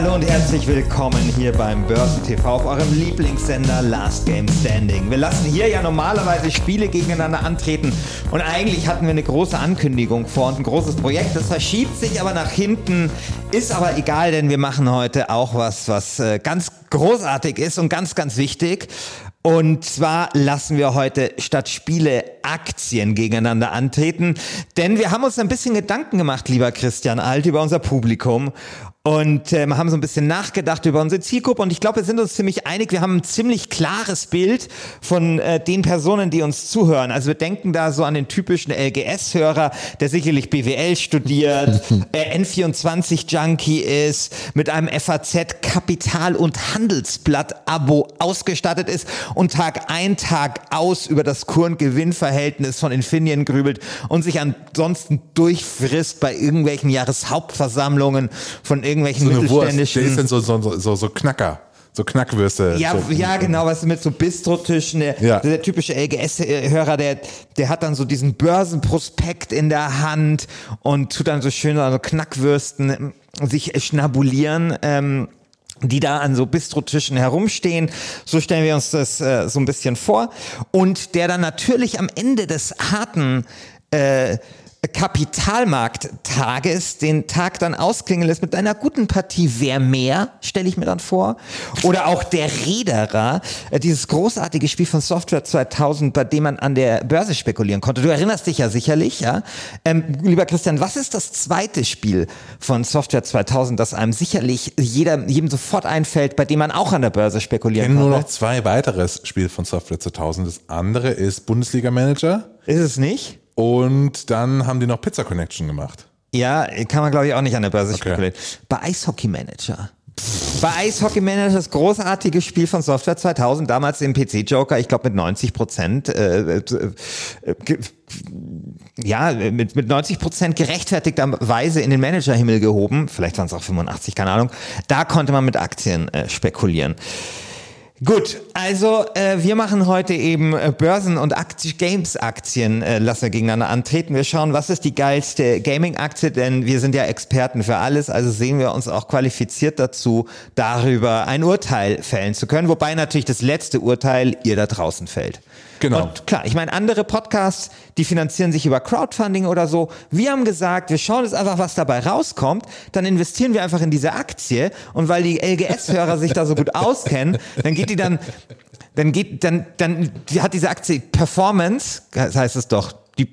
hallo und herzlich willkommen hier beim Börsen TV auf eurem Lieblingssender Last Game Standing. Wir lassen hier ja normalerweise Spiele gegeneinander antreten und eigentlich hatten wir eine große Ankündigung vor und ein großes Projekt. Das verschiebt sich aber nach hinten, ist aber egal, denn wir machen heute auch was, was äh, ganz großartig ist und ganz, ganz wichtig. Und zwar lassen wir heute statt Spiele Aktien gegeneinander antreten. Denn wir haben uns ein bisschen Gedanken gemacht, lieber Christian Alt, über unser Publikum und ähm, haben so ein bisschen nachgedacht über unsere Zielgruppe und ich glaube, wir sind uns ziemlich einig. Wir haben ein ziemlich klares Bild von äh, den Personen, die uns zuhören. Also wir denken da so an den typischen LGS-Hörer, der sicherlich BWL studiert, äh, N24-Junkie ist, mit einem FAZ Kapital- und Handelsblatt-Abo ausgestattet ist und Tag ein, Tag aus über das Kur-Gewinn-Verhältnis von Infineon grübelt und sich ansonsten durchfrisst bei irgendwelchen Jahreshauptversammlungen von irgendwelchen So eine Wurst, mittelständischen. der ist dann so, so, so, so Knacker, so Knackwürste. Ja, so. ja, genau, was mit so Bistrotischen, der, Ja. der typische LGS-Hörer, der, der hat dann so diesen Börsenprospekt in der Hand und tut dann so schön an so Knackwürsten ähm, sich schnabulieren. Ähm, die da an so Bistrotischen herumstehen. So stellen wir uns das äh, so ein bisschen vor. Und der dann natürlich am Ende des harten äh, Kapitalmarkttages den Tag dann ausklingen lässt mit einer guten Partie Wer mehr, stelle ich mir dann vor. Oder auch der Reederer, äh, dieses großartige Spiel von Software 2000, bei dem man an der Börse spekulieren konnte. Du erinnerst dich ja sicherlich, ja. Ähm, lieber Christian, was ist das zweite Spiel von Software 2000, das einem sicherlich jeder, jedem sofort einfällt, bei dem man auch an der Börse Ich spekulieren kenne nur konnte? noch zwei weiteres Spiele von Software 2000. Das andere ist Bundesliga Manager Ist es nicht? Und dann haben die noch Pizza Connection gemacht. Ja, kann man glaube ich auch nicht an der Börse Okay. spekulieren. Bei Eishockey Manager. Bei Eishockey Manager das großartige Spiel von Software 2000, damals im PC Joker, ich glaube mit 90 Prozent, äh, äh, ge- ja, mit, mit 90 Prozent gerechtfertigterweise in den Managerhimmel gehoben. Vielleicht waren es auch 85, keine Ahnung. Da konnte man mit Aktien äh, spekulieren. Gut, also äh, wir machen heute eben äh, Börsen- und Aktie Games-Aktien, äh, lassen wir gegeneinander antreten. Wir schauen, was ist die geilste Gaming-Aktie, denn wir sind ja Experten für alles, also sehen wir uns auch qualifiziert dazu, darüber ein Urteil fällen zu können, wobei natürlich das letzte Urteil ihr da draußen fällt. Genau. Und klar, ich meine, andere Podcasts, die finanzieren sich über Crowdfunding oder so. Wir haben gesagt, wir schauen jetzt einfach, was dabei rauskommt. Dann investieren wir einfach in diese Aktie. Und weil die LGS-Hörer sich da so gut auskennen, dann geht die dann, dann geht, dann, dann hat diese Aktie Performance, das heißt es doch, die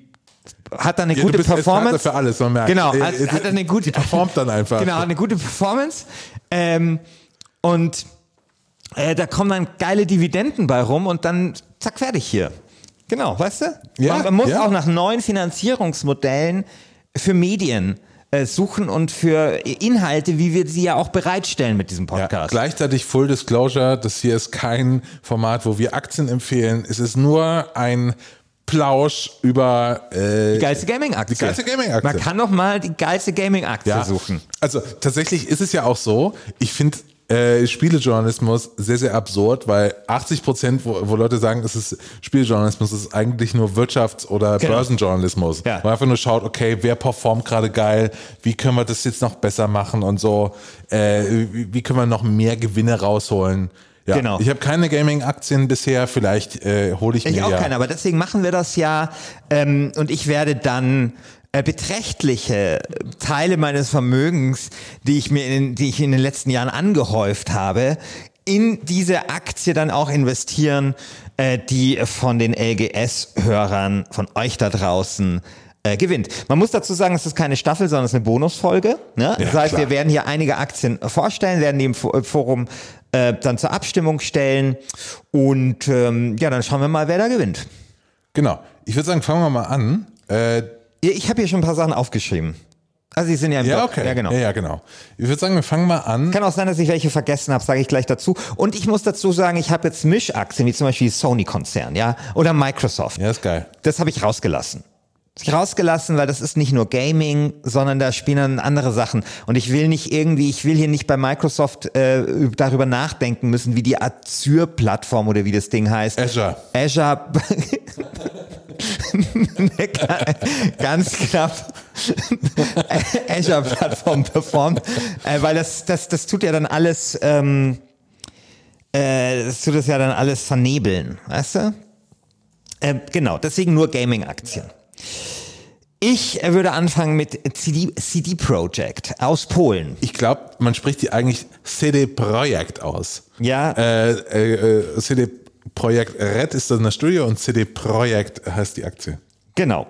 hat dann eine Ja, gute Performance. Für alles, man merkt. Genau, Äh, hat, äh, hat eine gute, die performt dann einfach. Genau, eine gute Performance. Ähm, und äh, da kommen dann geile Dividenden bei rum und dann zack, fertig hier. Genau, weißt du? Ja, man, muss ja. auch nach neuen Finanzierungsmodellen für Medien äh, suchen und für Inhalte, wie wir sie ja auch bereitstellen mit diesem Ja, Podcast. gleichzeitig Full Disclosure, das hier ist kein Format, wo wir Aktien empfehlen. Es ist nur ein Plausch über äh, die geilste Gaming-Aktie. Die geilste Gaming-Aktie. Man kann doch mal die geilste Gaming-Aktie ja. suchen. Also tatsächlich ist es ja auch so, ich finde äh, Spielejournalismus sehr, sehr absurd, weil 80 Prozent, wo, wo Leute sagen, es ist Spielejournalismus, ist eigentlich nur Wirtschafts- oder Genau. Börsenjournalismus. Ja. Man einfach nur schaut, okay, wer performt gerade geil, wie können wir das jetzt noch besser machen und so, äh, wie, wie können wir noch mehr Gewinne rausholen. Ja, Genau. Ich habe keine Gaming-Aktien bisher, vielleicht äh, hole ich, Ich mir auch ja. keine, aber deswegen machen wir das ja. Ähm, und ich werde dann beträchtliche Teile meines Vermögens, die ich mir in, die ich in den letzten Jahren angehäuft habe, in diese Aktie dann auch investieren, äh, die von den LGS-Hörern, von euch da draußen äh, gewinnt. Man muss dazu sagen, es ist keine Staffel, sondern es ist eine Bonusfolge. Ne? das heißt, klar. wir werden hier einige Aktien vorstellen, werden die im Fo- Forum äh, dann zur Abstimmung stellen und ähm, ja, dann schauen wir mal, wer da gewinnt. Genau. Ich würde sagen, fangen wir mal an. Äh, Ja, Ich habe hier schon ein paar Sachen aufgeschrieben. Also die sind ja im ja, Blog. okay. Ja, genau. Ja, ja, genau. Ich würde sagen, wir fangen mal an. Kann auch sein, dass ich welche vergessen habe, sage ich gleich dazu. Und ich muss dazu sagen, ich habe jetzt Mischaktien, wie zum Beispiel Sony-Konzern, ja, oder Microsoft. Ja, ist geil. Das habe ich rausgelassen. Ich rausgelassen, weil das ist nicht nur Gaming, sondern da spielen dann andere Sachen. Und ich will nicht irgendwie, ich will hier nicht bei Microsoft äh, darüber nachdenken müssen, wie die Azure-Plattform oder wie das Ding heißt. Azure. Azure. ganz knapp. Azure-Plattform performt, äh, weil das, das, das tut ja dann alles, ähm, äh, das tut das ja dann alles vernebeln, weißt du? Äh, genau, deswegen nur Gaming-Aktien. Ich würde anfangen mit CD, CD Projekt aus Polen. Ich glaube, man spricht die eigentlich CD Projekt aus. Ja. Äh, äh, äh CD Projekt Red ist das Studio und CD Projekt heißt die Aktie. Genau.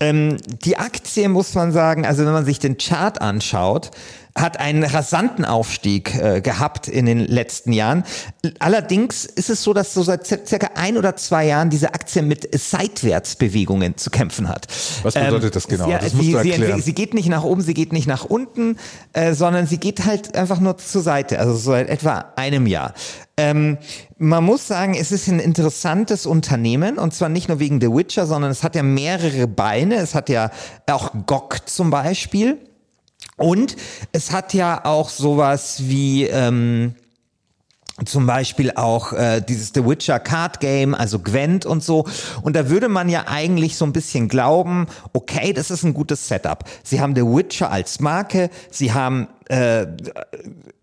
Ähm, die Aktie muss man sagen, also wenn man sich den Chart anschaut, hat einen rasanten Aufstieg äh, gehabt in den letzten Jahren. Allerdings ist es so, dass so seit circa ein oder zwei Jahren diese Aktie mit Seitwärtsbewegungen zu kämpfen hat. Was bedeutet ähm, das genau? Ja, das musst sie, du erklären. Sie, sie, geht nicht nach oben, sie geht nicht nach unten, äh, sondern sie geht halt einfach nur zur Seite, also so seit etwa einem Jahr. Ähm, man muss sagen, es ist ein interessantes Unternehmen und zwar nicht nur wegen The Witcher, sondern es hat ja mehrere Beine. Es hat ja auch GOG zum Beispiel. Und es hat ja auch sowas wie ähm, zum Beispiel auch äh, dieses The Witcher Card Game, also Gwent und so. Und da würde man ja eigentlich so ein bisschen glauben, okay, das ist ein gutes Setup. Sie haben The Witcher als Marke, sie haben äh,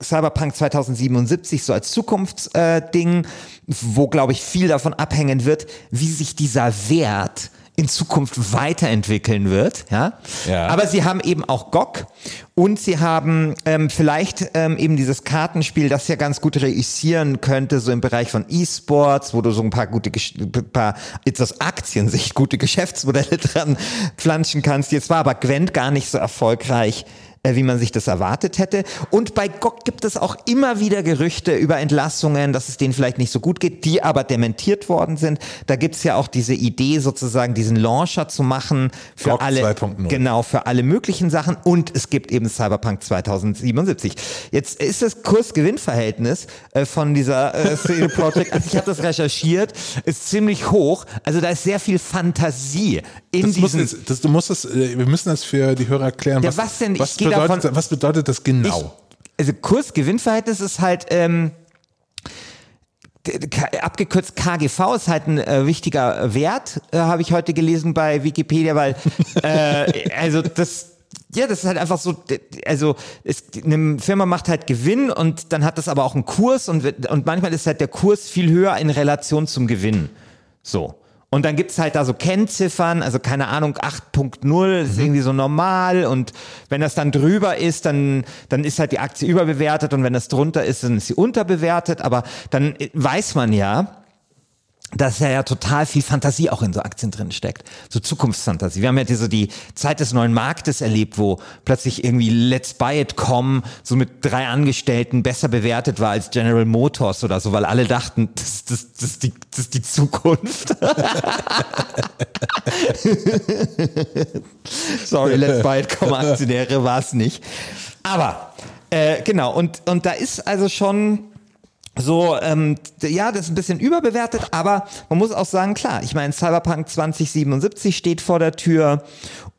Cyberpunk 2077 so als Zukunftsding, äh, wo glaube ich viel davon abhängen wird, wie sich dieser Wert in Zukunft weiterentwickeln wird. Ja? ja. Aber sie haben eben auch GOG und sie haben ähm, vielleicht ähm, eben dieses Kartenspiel, das ja ganz gut reüssieren könnte, so im Bereich von E-Sports, wo du so ein paar gute, paar jetzt aus Aktiensicht gute Geschäftsmodelle dran flanschen kannst. Jetzt war aber Gwent gar nicht so erfolgreich wie man sich das erwartet hätte. Und bei GOG gibt es auch immer wieder Gerüchte über Entlassungen, dass es denen vielleicht nicht so gut geht, die aber dementiert worden sind. Da gibt es ja auch diese Idee, sozusagen diesen Launcher zu machen für GOG alle, 2.0. genau, für alle möglichen Sachen. Und es gibt eben Cyberpunk 2077. Jetzt ist das Kurs-Gewinn-Verhältnis äh, von dieser äh, CD Projekt, also ich habe das recherchiert, ist ziemlich hoch. Also da ist sehr viel Fantasie in das diesen. Muss, das, du musst das, äh, wir müssen das für die Hörer erklären. Ja, was, was denn? Was ich bedeutet, davon, was bedeutet das genau? Ich, also Kurs-Gewinn-Verhältnis ist halt, ähm, abgekürzt KGV ist halt ein äh, wichtiger Wert, äh, habe ich heute gelesen bei Wikipedia, weil äh, also das ja, das ist halt einfach so, also es, eine Firma macht halt Gewinn und dann hat das aber auch einen Kurs und, und manchmal ist halt der Kurs viel höher in Relation zum Gewinn. So. Und dann gibt's halt da so Kennziffern, also keine Ahnung, 8.0 ist mhm. irgendwie so normal. Und wenn das dann drüber ist, dann, dann ist halt die Aktie überbewertet. Und wenn das drunter ist, dann ist sie unterbewertet, aber dann weiß man ja, dass ja, ja total viel Fantasie auch in so Aktien drin steckt. So Zukunftsfantasie. Wir haben ja diese, die Zeit des neuen Marktes erlebt, wo plötzlich irgendwie Let's Buy It Com so mit drei Angestellten besser bewertet war als General Motors oder so, weil alle dachten, das, das, das, die, das ist die Zukunft. Sorry, Let's Buy It Com Aktionäre war es nicht. Aber, äh, genau, und, und da ist also schon so, ähm, ja, das ist ein bisschen überbewertet, aber man muss auch sagen, klar, ich meine, Cyberpunk 2077 steht vor der Tür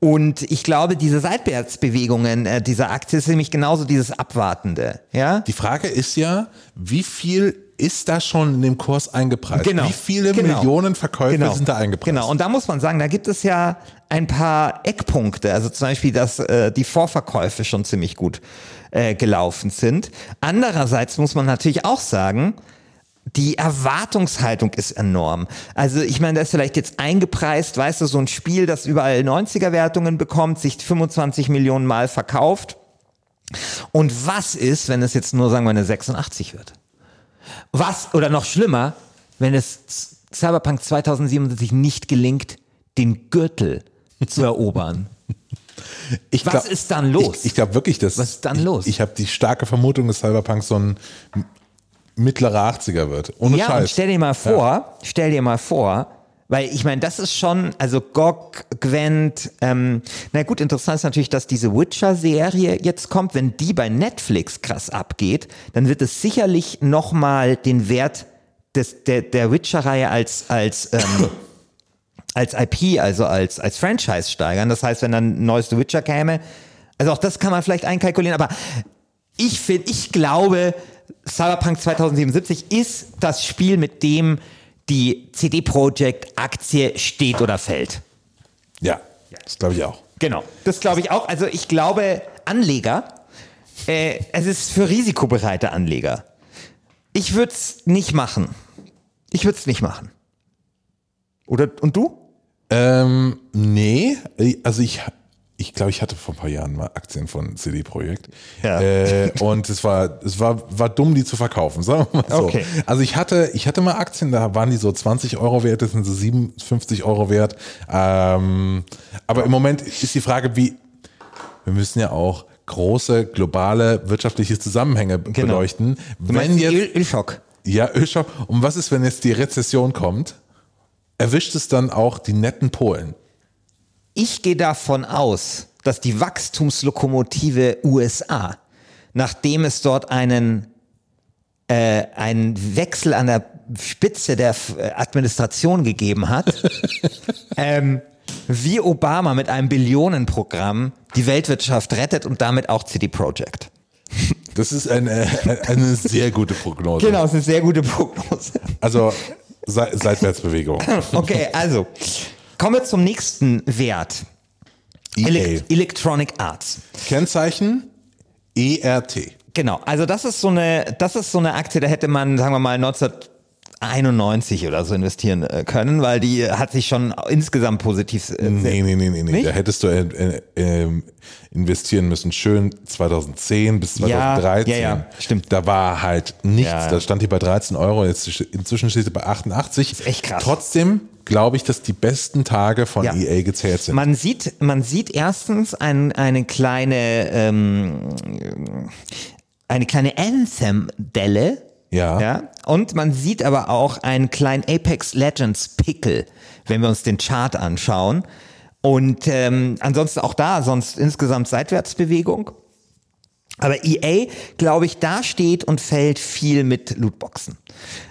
und ich glaube, diese Seitwärtsbewegungen äh, dieser Aktie ist nämlich genauso dieses Abwartende, ja. Die Frage ist ja, wie viel ist da schon in dem Kurs eingepreist? Genau. Wie viele genau. Millionen Verkäufe genau. sind da eingepreist? Genau, und da muss man sagen, da gibt es ja ein paar Eckpunkte, also zum Beispiel, dass äh, die Vorverkäufe schon ziemlich gut äh, gelaufen sind. Andererseits muss man natürlich auch sagen, die Erwartungshaltung ist enorm. Also ich meine, da ist vielleicht jetzt eingepreist, weißt du, so ein Spiel, das überall 90er-Wertungen bekommt, sich 25 Millionen Mal verkauft. Und was ist, wenn es jetzt nur, sagen wir, eine 86 wird? Was, oder noch schlimmer, wenn es Cyberpunk 2077 nicht gelingt, den Gürtel zu erobern? Ich Was ist dann los? Ich, ich glaube wirklich, dass. Was ist dann los? Ich, ich habe die starke Vermutung, dass Cyberpunk so ein mittlerer 80er wird. Ohne ja, Scheiß. und stell dir mal vor, ja. stell dir mal vor, weil ich meine, das ist schon, also GOG, Gwent, ähm, na gut, interessant ist natürlich, dass diese Witcher-Serie jetzt kommt. Wenn die bei Netflix krass abgeht, dann wird es sicherlich nochmal den Wert des, der, der Witcher-Reihe als, als ähm, als IP, also als, als Franchise steigern. Das heißt, wenn dann ein neues The Witcher käme, also auch das kann man vielleicht einkalkulieren, aber ich finde, ich glaube, Cyberpunk 2077 ist das Spiel, mit dem die CD Projekt Aktie steht oder fällt. Ja, das glaube ich auch. Genau, das glaube ich auch. Also ich glaube, Anleger, äh, es ist für risikobereite Anleger. Ich würde es nicht machen. Ich würde es nicht machen. Oder und du? Ähm, nee, also ich, ich glaube, ich hatte vor ein paar Jahren mal Aktien von CD Projekt. Ja. Äh, und es war, es war, war dumm, die zu verkaufen, sagen wir mal so. Okay. Also ich hatte, ich hatte mal Aktien, da waren die so 20 Euro wert, das sind so 57 Euro wert. Ähm, aber im Moment ist die Frage, wie, wir müssen ja auch große globale wirtschaftliche Zusammenhänge beleuchten. Du meinst Wenn jetzt, Öl Ölschock. ja, Ölschock. Und was ist, wenn jetzt die Rezession kommt? Erwischt es dann auch die netten Polen? Ich gehe davon aus, dass die Wachstumslokomotive USA, nachdem es dort einen, äh, einen Wechsel an der Spitze der äh, Administration gegeben hat, ähm, wie Obama mit einem Billionenprogramm die Weltwirtschaft rettet und damit auch CD Projekt. Das ist eine, eine sehr gute Prognose. Genau, das ist eine sehr gute Prognose. Also Se Seitwärtsbewegung. Okay, also kommen wir zum nächsten Wert. EA. Elec Electronic Arts. Kennzeichen ERT. Genau, also das ist so eine, das ist so eine Aktie, da hätte man, sagen wir mal, 1991 oder so investieren äh, können, weil die hat sich schon insgesamt positiv. Äh, Nee, nee, nee, nee, nee. Da hättest du äh, äh, investieren müssen. Schön 2010 bis Ja, 2013. ja, ja, stimmt. Da war halt nichts. Ja. Da stand die bei 13 Euro. Jetzt inzwischen steht sie bei 88. ist echt krass. Trotzdem glaube ich, dass die besten Tage von Ja. EA gezählt sind. Man sieht, man sieht erstens ein, eine kleine, ähm, eine kleine Anthem-Delle. Ja. ja. Und man sieht aber auch einen kleinen Apex Legends Pickel, wenn wir uns den Chart anschauen. Und ähm, ansonsten auch da, sonst insgesamt Seitwärtsbewegung. Aber EA, glaube ich, da steht und fällt viel mit Lootboxen.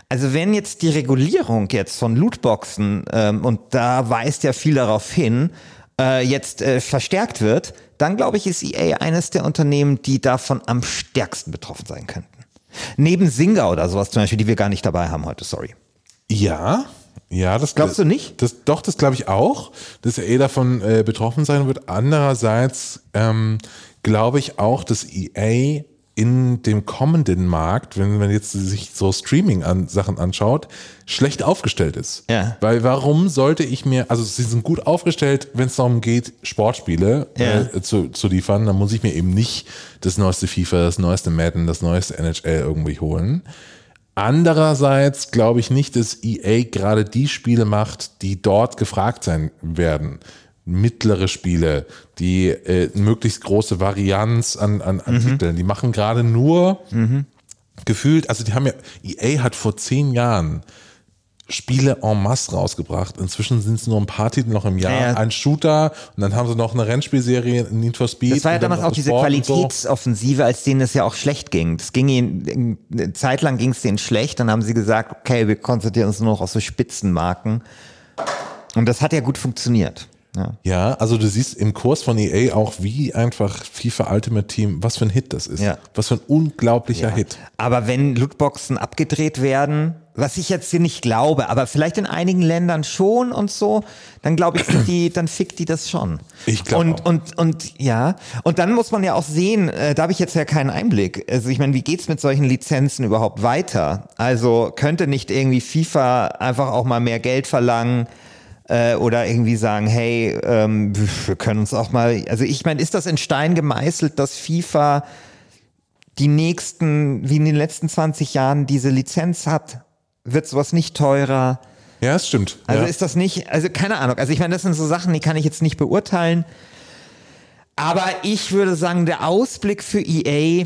Also wenn jetzt die Regulierung jetzt von Lootboxen, ähm, und da weist ja viel darauf hin, äh, jetzt äh, verstärkt wird, dann glaube ich, ist EA eines der Unternehmen, die davon am stärksten betroffen sein könnten. Neben Singa oder sowas zum Beispiel, die wir gar nicht dabei haben heute, sorry. Ja, ja, das Glaubst du nicht? Das, doch, das glaube ich auch, dass er eh davon äh, betroffen sein wird. Andererseits ähm, glaube ich auch, dass EA in dem kommenden Markt, wenn man jetzt sich so Streaming-Sachen anschaut, schlecht aufgestellt ist. Ja. Weil warum sollte ich mir, also sie sind gut aufgestellt, wenn es darum geht, Sportspiele Ja. äh, zu, zu liefern, dann muss ich mir eben nicht das neueste FIFA, das neueste Madden, das neueste NHL irgendwie holen. Andererseits glaube ich nicht, dass EA gerade die Spiele macht, die dort gefragt sein werden. Mittlere Spiele, die äh, möglichst große Varianz an, an, an Titeln. Die machen gerade nur gefühlt, also die haben ja, EA hat vor zehn Jahren Spiele en masse rausgebracht. Inzwischen sind es nur ein paar Titel noch im Jahr. Ja, ja. Ein Shooter und dann haben sie noch eine Rennspielserie, Need for Speed. Das war ja damals auch diese Sport so. Qualitätsoffensive, als denen es ja auch schlecht ging. Das ging ihnen, eine Zeit lang ging es denen schlecht, dann haben sie gesagt, okay, wir konzentrieren uns nur noch auf so Spitzenmarken. Und das hat ja gut funktioniert. Ja. Ja, also du siehst im Kurs von EA auch, wie einfach FIFA Ultimate Team, was für ein Hit das ist. Ja. Was für ein unglaublicher Hit. Aber wenn Lootboxen abgedreht werden, was ich jetzt hier nicht glaube, aber vielleicht in einigen Ländern schon und so, dann glaube ich, die, dann fickt die das schon. Ich glaub und, auch. und und ja, und dann muss man ja auch sehen, äh, da habe ich jetzt ja keinen Einblick. Also ich meine, wie geht's mit solchen Lizenzen überhaupt weiter? Also könnte nicht irgendwie FIFA einfach auch mal mehr Geld verlangen? Äh, oder irgendwie sagen, hey, ähm, wir können uns auch mal, also ich meine, ist das in Stein gemeißelt, dass FIFA die nächsten, wie in den letzten 20 Jahren diese Lizenz hat? Wird sowas nicht teurer? Ja, es stimmt. Also ja. ist das nicht, also keine Ahnung. Also ich meine, das sind so Sachen, die kann ich jetzt nicht beurteilen. Aber ich würde sagen, der Ausblick für EA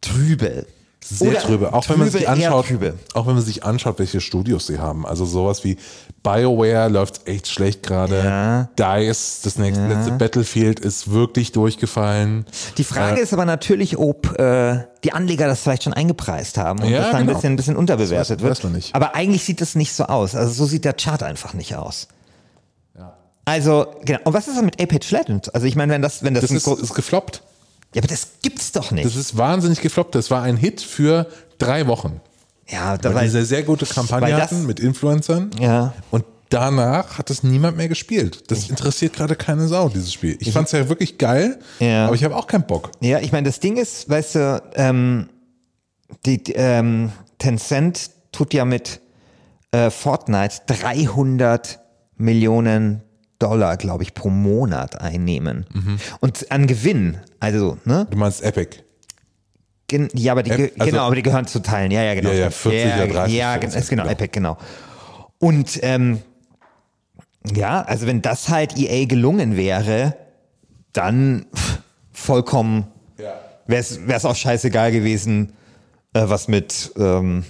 trübe. Sehr Oder trübe. Auch wenn man sich trübe, anschaut, trübe. auch wenn man sich anschaut, welche Studios sie haben. Also sowas wie BioWare läuft echt schlecht gerade. Ja. DICE, das nächste letzte Battlefield ist wirklich durchgefallen. Die Frage ist aber natürlich, ob äh, die Anleger das vielleicht schon eingepreist haben und Ja, das dann genau. ein bisschen, ein bisschen unterbewertet Das weiß- wird. weiß man nicht. Aber eigentlich sieht es nicht so aus. Also so sieht der Chart einfach nicht aus. Also, genau. Und was ist denn mit Apex Legends? Also ich meine, wenn das, wenn das, Das ist, ist gefloppt. Ja, aber das gibt's doch nicht. Das ist wahnsinnig gefloppt. Das war ein Hit für drei Wochen. ja, da Weil war die sehr, sehr gute Kampagne das- hatten mit Influencern. Ja. Und danach hat es niemand mehr gespielt. Das interessiert gerade keine Sau, dieses Spiel. Ich fand es ja wirklich geil, Ja. aber ich habe auch keinen Bock. Ja, ich meine, das Ding ist, weißt du, ähm, die, die, ähm, Tencent tut ja mit äh, Fortnite 300 Millionen Dollar, glaube ich, pro Monat einnehmen. Und an Gewinn, also, ne? Du meinst Epic. Gen ja, aber die, ge also- genau, aber die gehören zu Teilen. Ja, ja, genau. Ja, ja, 40 ja, oder 30, Ja, 40, ist genau, genau. Epic, genau. Und ähm, ja, also wenn das halt EA gelungen wäre, dann pff, vollkommen Ja. wäre es auch scheißegal gewesen, äh, was mit ähm,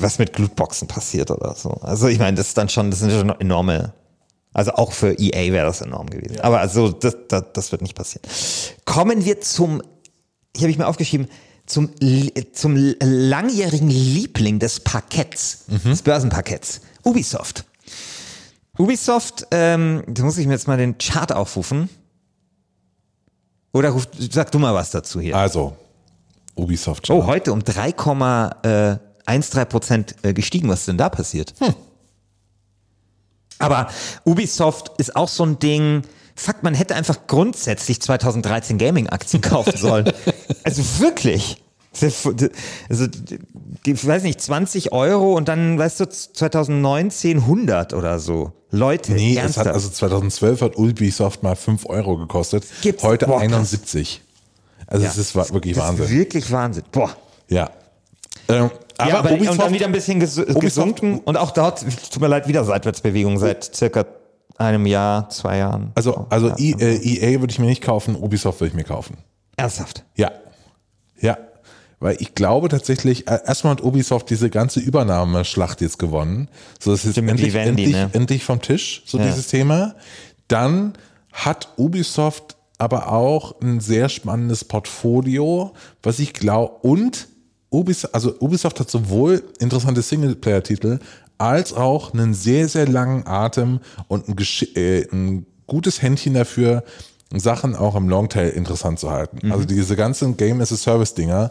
was mit Lootboxen passiert oder so. Also ich meine, das ist dann schon, das sind schon enorme. Also auch für EA wäre das enorm gewesen. Aber also das, das, das wird nicht passieren. Kommen wir zum, hier habe ich mir aufgeschrieben, zum, zum langjährigen Liebling des Parketts, des Börsenparketts, Ubisoft. Ubisoft, ähm, da muss ich mir jetzt mal den Chart aufrufen. Oder ruf, sag du mal was dazu hier. Also, Ubisoft. Oh, heute um 3,13 Prozent äh, gestiegen. Was ist denn da passiert? Aber Ubisoft ist auch so ein Ding. Fuck, man hätte einfach grundsätzlich 2013 Gaming-Aktien kaufen sollen. also wirklich. Also, ich weiß nicht, 20 Euro und dann, weißt du, 2019 100 oder so. Leute, Nee, es ernsthaft. hat, also 2012 hat Ubisoft mal 5 Euro gekostet. Gibt's- Heute boah, krass. 71. Also Ja. es ist wirklich das ist Wahnsinn. wirklich Wahnsinn. Boah. Ja. Ähm, aber, ja, aber Ubisoft, und dann wieder ein bisschen ges gesunken und auch dort, tut mir leid, wieder Seitwärtsbewegung seit circa einem Jahr, zwei Jahren. also, also ja. I- äh, EA würde ich mir nicht kaufen, Ubisoft würde ich mir kaufen. Ernsthaft. Ja. Ja. Weil ich glaube tatsächlich, äh, erstmal hat Ubisoft diese ganze Übernahmeschlacht jetzt gewonnen. So, das ist endlich, Vivendi, endlich, ne? endlich vom Tisch, so Ja. dieses Thema. Dann hat Ubisoft aber auch ein sehr spannendes Portfolio, was ich glaube, und Ubisoft, also Ubisoft hat sowohl interessante Singleplayer-Titel als auch einen sehr, sehr langen Atem und ein, äh, ein gutes Händchen dafür, Sachen auch im Longtail interessant zu halten. Also diese ganzen Game as a Service Dinger.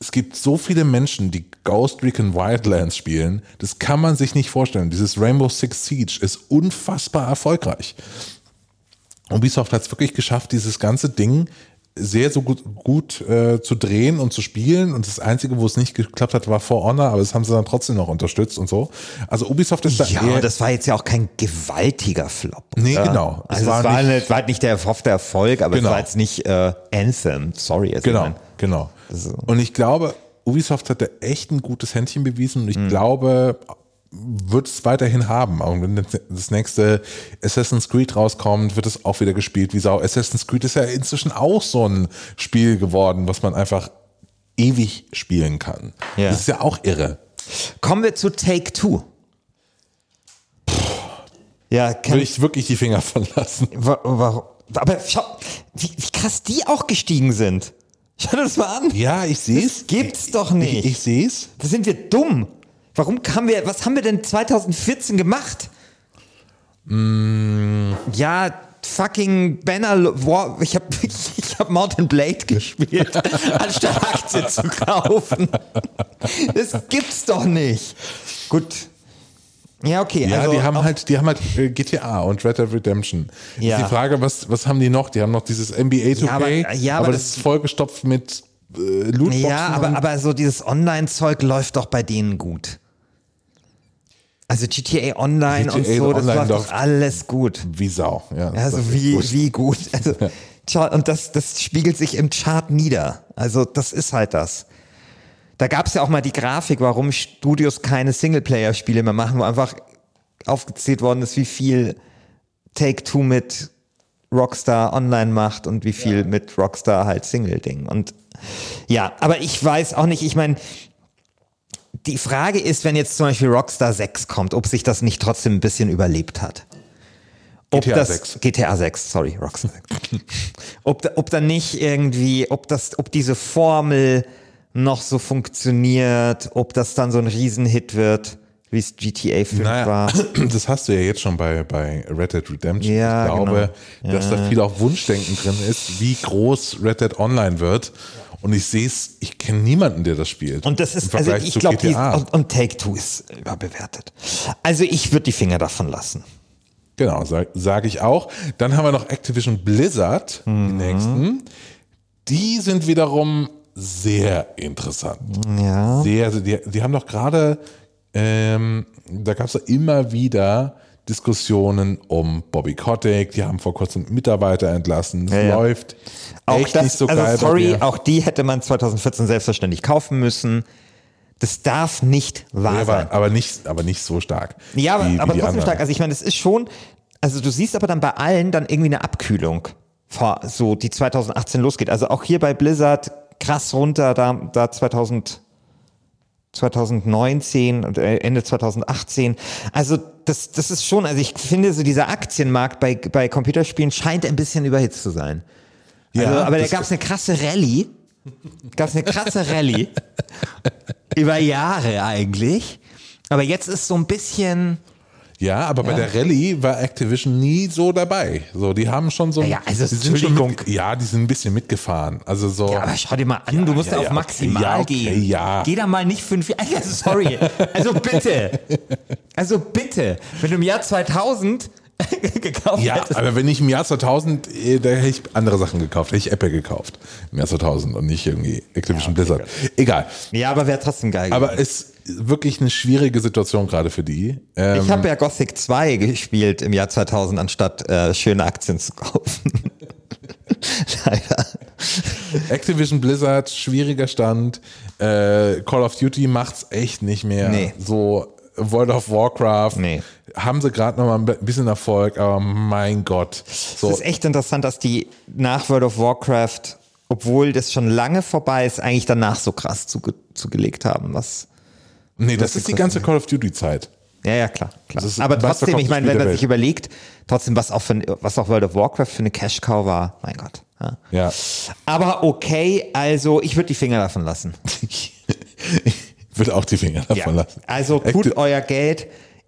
Es gibt so viele Menschen, die Ghost Recon Wildlands spielen, das kann man sich nicht vorstellen. Dieses Rainbow Six Siege ist unfassbar erfolgreich. Ubisoft hat es wirklich geschafft, dieses ganze Ding sehr so gut, gut äh, zu drehen und zu spielen. Und das Einzige, wo es nicht geklappt hat, war For Honor, aber das haben sie dann trotzdem noch unterstützt und so. Also Ubisoft ist da Ja, eher, das war jetzt ja auch kein gewaltiger Flop. Nee, oder? genau. Es Also es war war, nicht- war halt nicht der erhoffte Erfolg, aber Genau. es war jetzt nicht äh, Anthem. Sorry. Also ich Genau, mein, genau. Und ich glaube, Ubisoft hat da echt ein gutes Händchen bewiesen und ich Mhm. glaube, wird es weiterhin haben. Und wenn das nächste Assassin's Creed rauskommt, wird es auch wieder gespielt wie Sau. Assassin's Creed ist ja inzwischen auch so ein Spiel geworden, was man einfach ewig spielen kann. Ja. Das ist ja auch irre. Kommen wir zu Take Two. Ja, kann, ich wirklich die Finger von lassen. wa- warum? Aber schau, wie, wie krass die auch gestiegen sind. Schau dir das mal an. Ja, ich sehe Das es. gibt's doch nicht. Ich, ich sehe es. Da sind wir dumm. Warum haben wir, was haben wir denn 2014 gemacht? Mm. Ja, fucking Banner, War, ich habe ich hab Mountain Blade gespielt, anstatt Aktien zu kaufen. Das gibt's doch nicht. Gut. Ja, okay. Ja, also die haben halt, die haben halt äh, GTA und Red Dead Redemption. Ja. Ist die Frage, was, was haben die noch? Die haben noch dieses NBA 2K, Ja, aber- ja, aber aber das das- ist vollgestopft mit äh, Lootboxen. Ja, aber, aber so dieses Online-Zeug läuft doch bei denen gut. Also GTA Online und GTA so, das Online läuft doch alles gut. wie Sau. Ja, das Also wie, gut. wie gut. Also, tja, und das, das spiegelt sich im Chart nieder. Also das ist halt das. Da gab es ja auch mal die Grafik, warum Studios keine Singleplayer-Spiele mehr machen, wo einfach aufgezählt worden ist, wie viel Take-Two mit Rockstar online macht und wie viel mit Rockstar halt Single-Ding. Und ja, aber ich weiß auch nicht, ich meine, die Frage ist, wenn jetzt zum Beispiel Rockstar 6 kommt, ob sich das nicht trotzdem ein bisschen überlebt hat. Ob GTA das, 6. GTA 6, sorry, Rockstar 6. ob, ob da nicht irgendwie, ob das, ob diese Formel noch so funktioniert, ob das dann so ein Riesenhit wird, wie es GTA 5 Naja, war. das hast du ja jetzt schon bei, bei Red Dead Redemption. Ja, ich glaube, genau. dass da viel auch Wunschdenken drin ist, wie groß Red Dead Online wird. Und ich sehe es, ich kenne niemanden, der das spielt. Und das ist, also ich glaube, und, und Take-Two ist überbewertet. Also ich würde die Finger davon lassen. Genau, sage sag ich auch. Dann haben wir noch Activision Blizzard, die nächsten. Die sind wiederum sehr interessant. Ja. Sehr, die, die haben doch gerade, ähm, da gab es immer wieder Diskussionen um Bobby Kotick. Die haben vor kurzem Mitarbeiter entlassen. Es Ja, ja. läuft Auch echt das, nicht so also geil. sorry, auch die hätte man 2014 selbstverständlich kaufen müssen. Das darf nicht wahr Ja, sein. aber, aber, nicht, aber nicht so stark. Ja, aber, wie- wie aber die trotzdem stark. Also ich meine, es ist schon, also du siehst aber dann bei allen dann irgendwie eine Abkühlung, vor, so die 2018 losgeht. Also auch hier bei Blizzard krass runter, da, da 2000, 2019 und äh, Ende 2018. Also das, das ist schon, also ich finde so dieser Aktienmarkt bei, bei Computerspielen scheint ein bisschen überhitzt zu sein. Ja, also, aber da gab es eine krasse Rallye. Gab es eine krasse Rallye. über Jahre eigentlich. Aber jetzt ist so ein bisschen, Ja, aber bei Ja. der Rallye war Activision nie so dabei. So, die haben schon so. Ja, also die sind schon mit, ja, die sind ein bisschen mitgefahren. Also so. Ja, aber schau dir mal an, du musst ja, ja, ja, auf maximal okay, ja, okay, gehen. ja. Geh da mal nicht fünf Jahre. Also sorry. Also bitte. Also bitte. Wenn du im Jahr 2000 gekauft ja, hättest. aber wenn ich im Jahr 2000, äh, da hätte ich andere Sachen gekauft. Hätte ich Apple gekauft. Im Jahr 2000 und nicht irgendwie Activision Blizzard. Egal. Ja, aber wäre trotzdem geil. Aber es wirklich eine schwierige Situation gerade für die. Ähm, ich habe ja Gothic 2 gespielt im Jahr 2000, anstatt äh, schöne Aktien zu kaufen. Leider. Activision Blizzard, schwieriger Stand. Äh, Call of Duty macht's echt nicht mehr. Nee. So World of Warcraft Nee. haben sie gerade noch mal ein bisschen Erfolg, aber mein Gott. So, Es ist echt interessant, dass die nach World of Warcraft, obwohl das schon lange vorbei ist, eigentlich danach so krass zuge zugelegt haben. Was nee, das die ist die ganze Call of Duty Zeit. Ja, ja, klar. klar. Das ist Aber das trotzdem, ich meine, wenn man sich überlegt, trotzdem, was auch, für, was auch World of Warcraft für eine Cash-Cow war, mein Gott. Ja. Ja. Aber okay, also ich würde die Finger davon lassen. ich würde auch die Finger davon lassen. Also Acti- tut euer Geld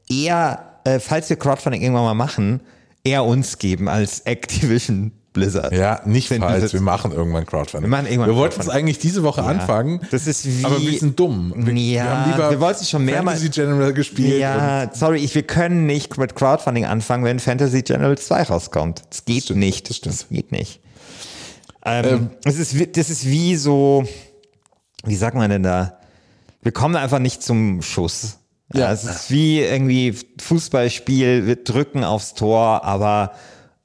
eher, äh, falls wir Crowdfunding irgendwann mal machen, eher uns geben als Activision Blizzard. Ja, nicht Wenn falls. Wir machen irgendwann Crowdfunding. Wir machen irgendwann wir wollten es eigentlich diese Woche anfangen. Das ist wie- Aber wir sind dumm. Wir, Ja, wir haben lieber wir wollten es schon mehrmals- Fantasy General gespielt. Ja, sorry, ich, wir können nicht mit Crowdfunding anfangen, wenn Fantasy General 2 rauskommt. Das geht stimmt, nicht. das stimmt. Das geht nicht. Ähm, das, ist, wie- das ist wie so, wie sagt man denn da? Wir kommen einfach nicht zum Schuss. Ja, Ja. es ist wie irgendwie Fußballspiel, wir drücken aufs Tor, aber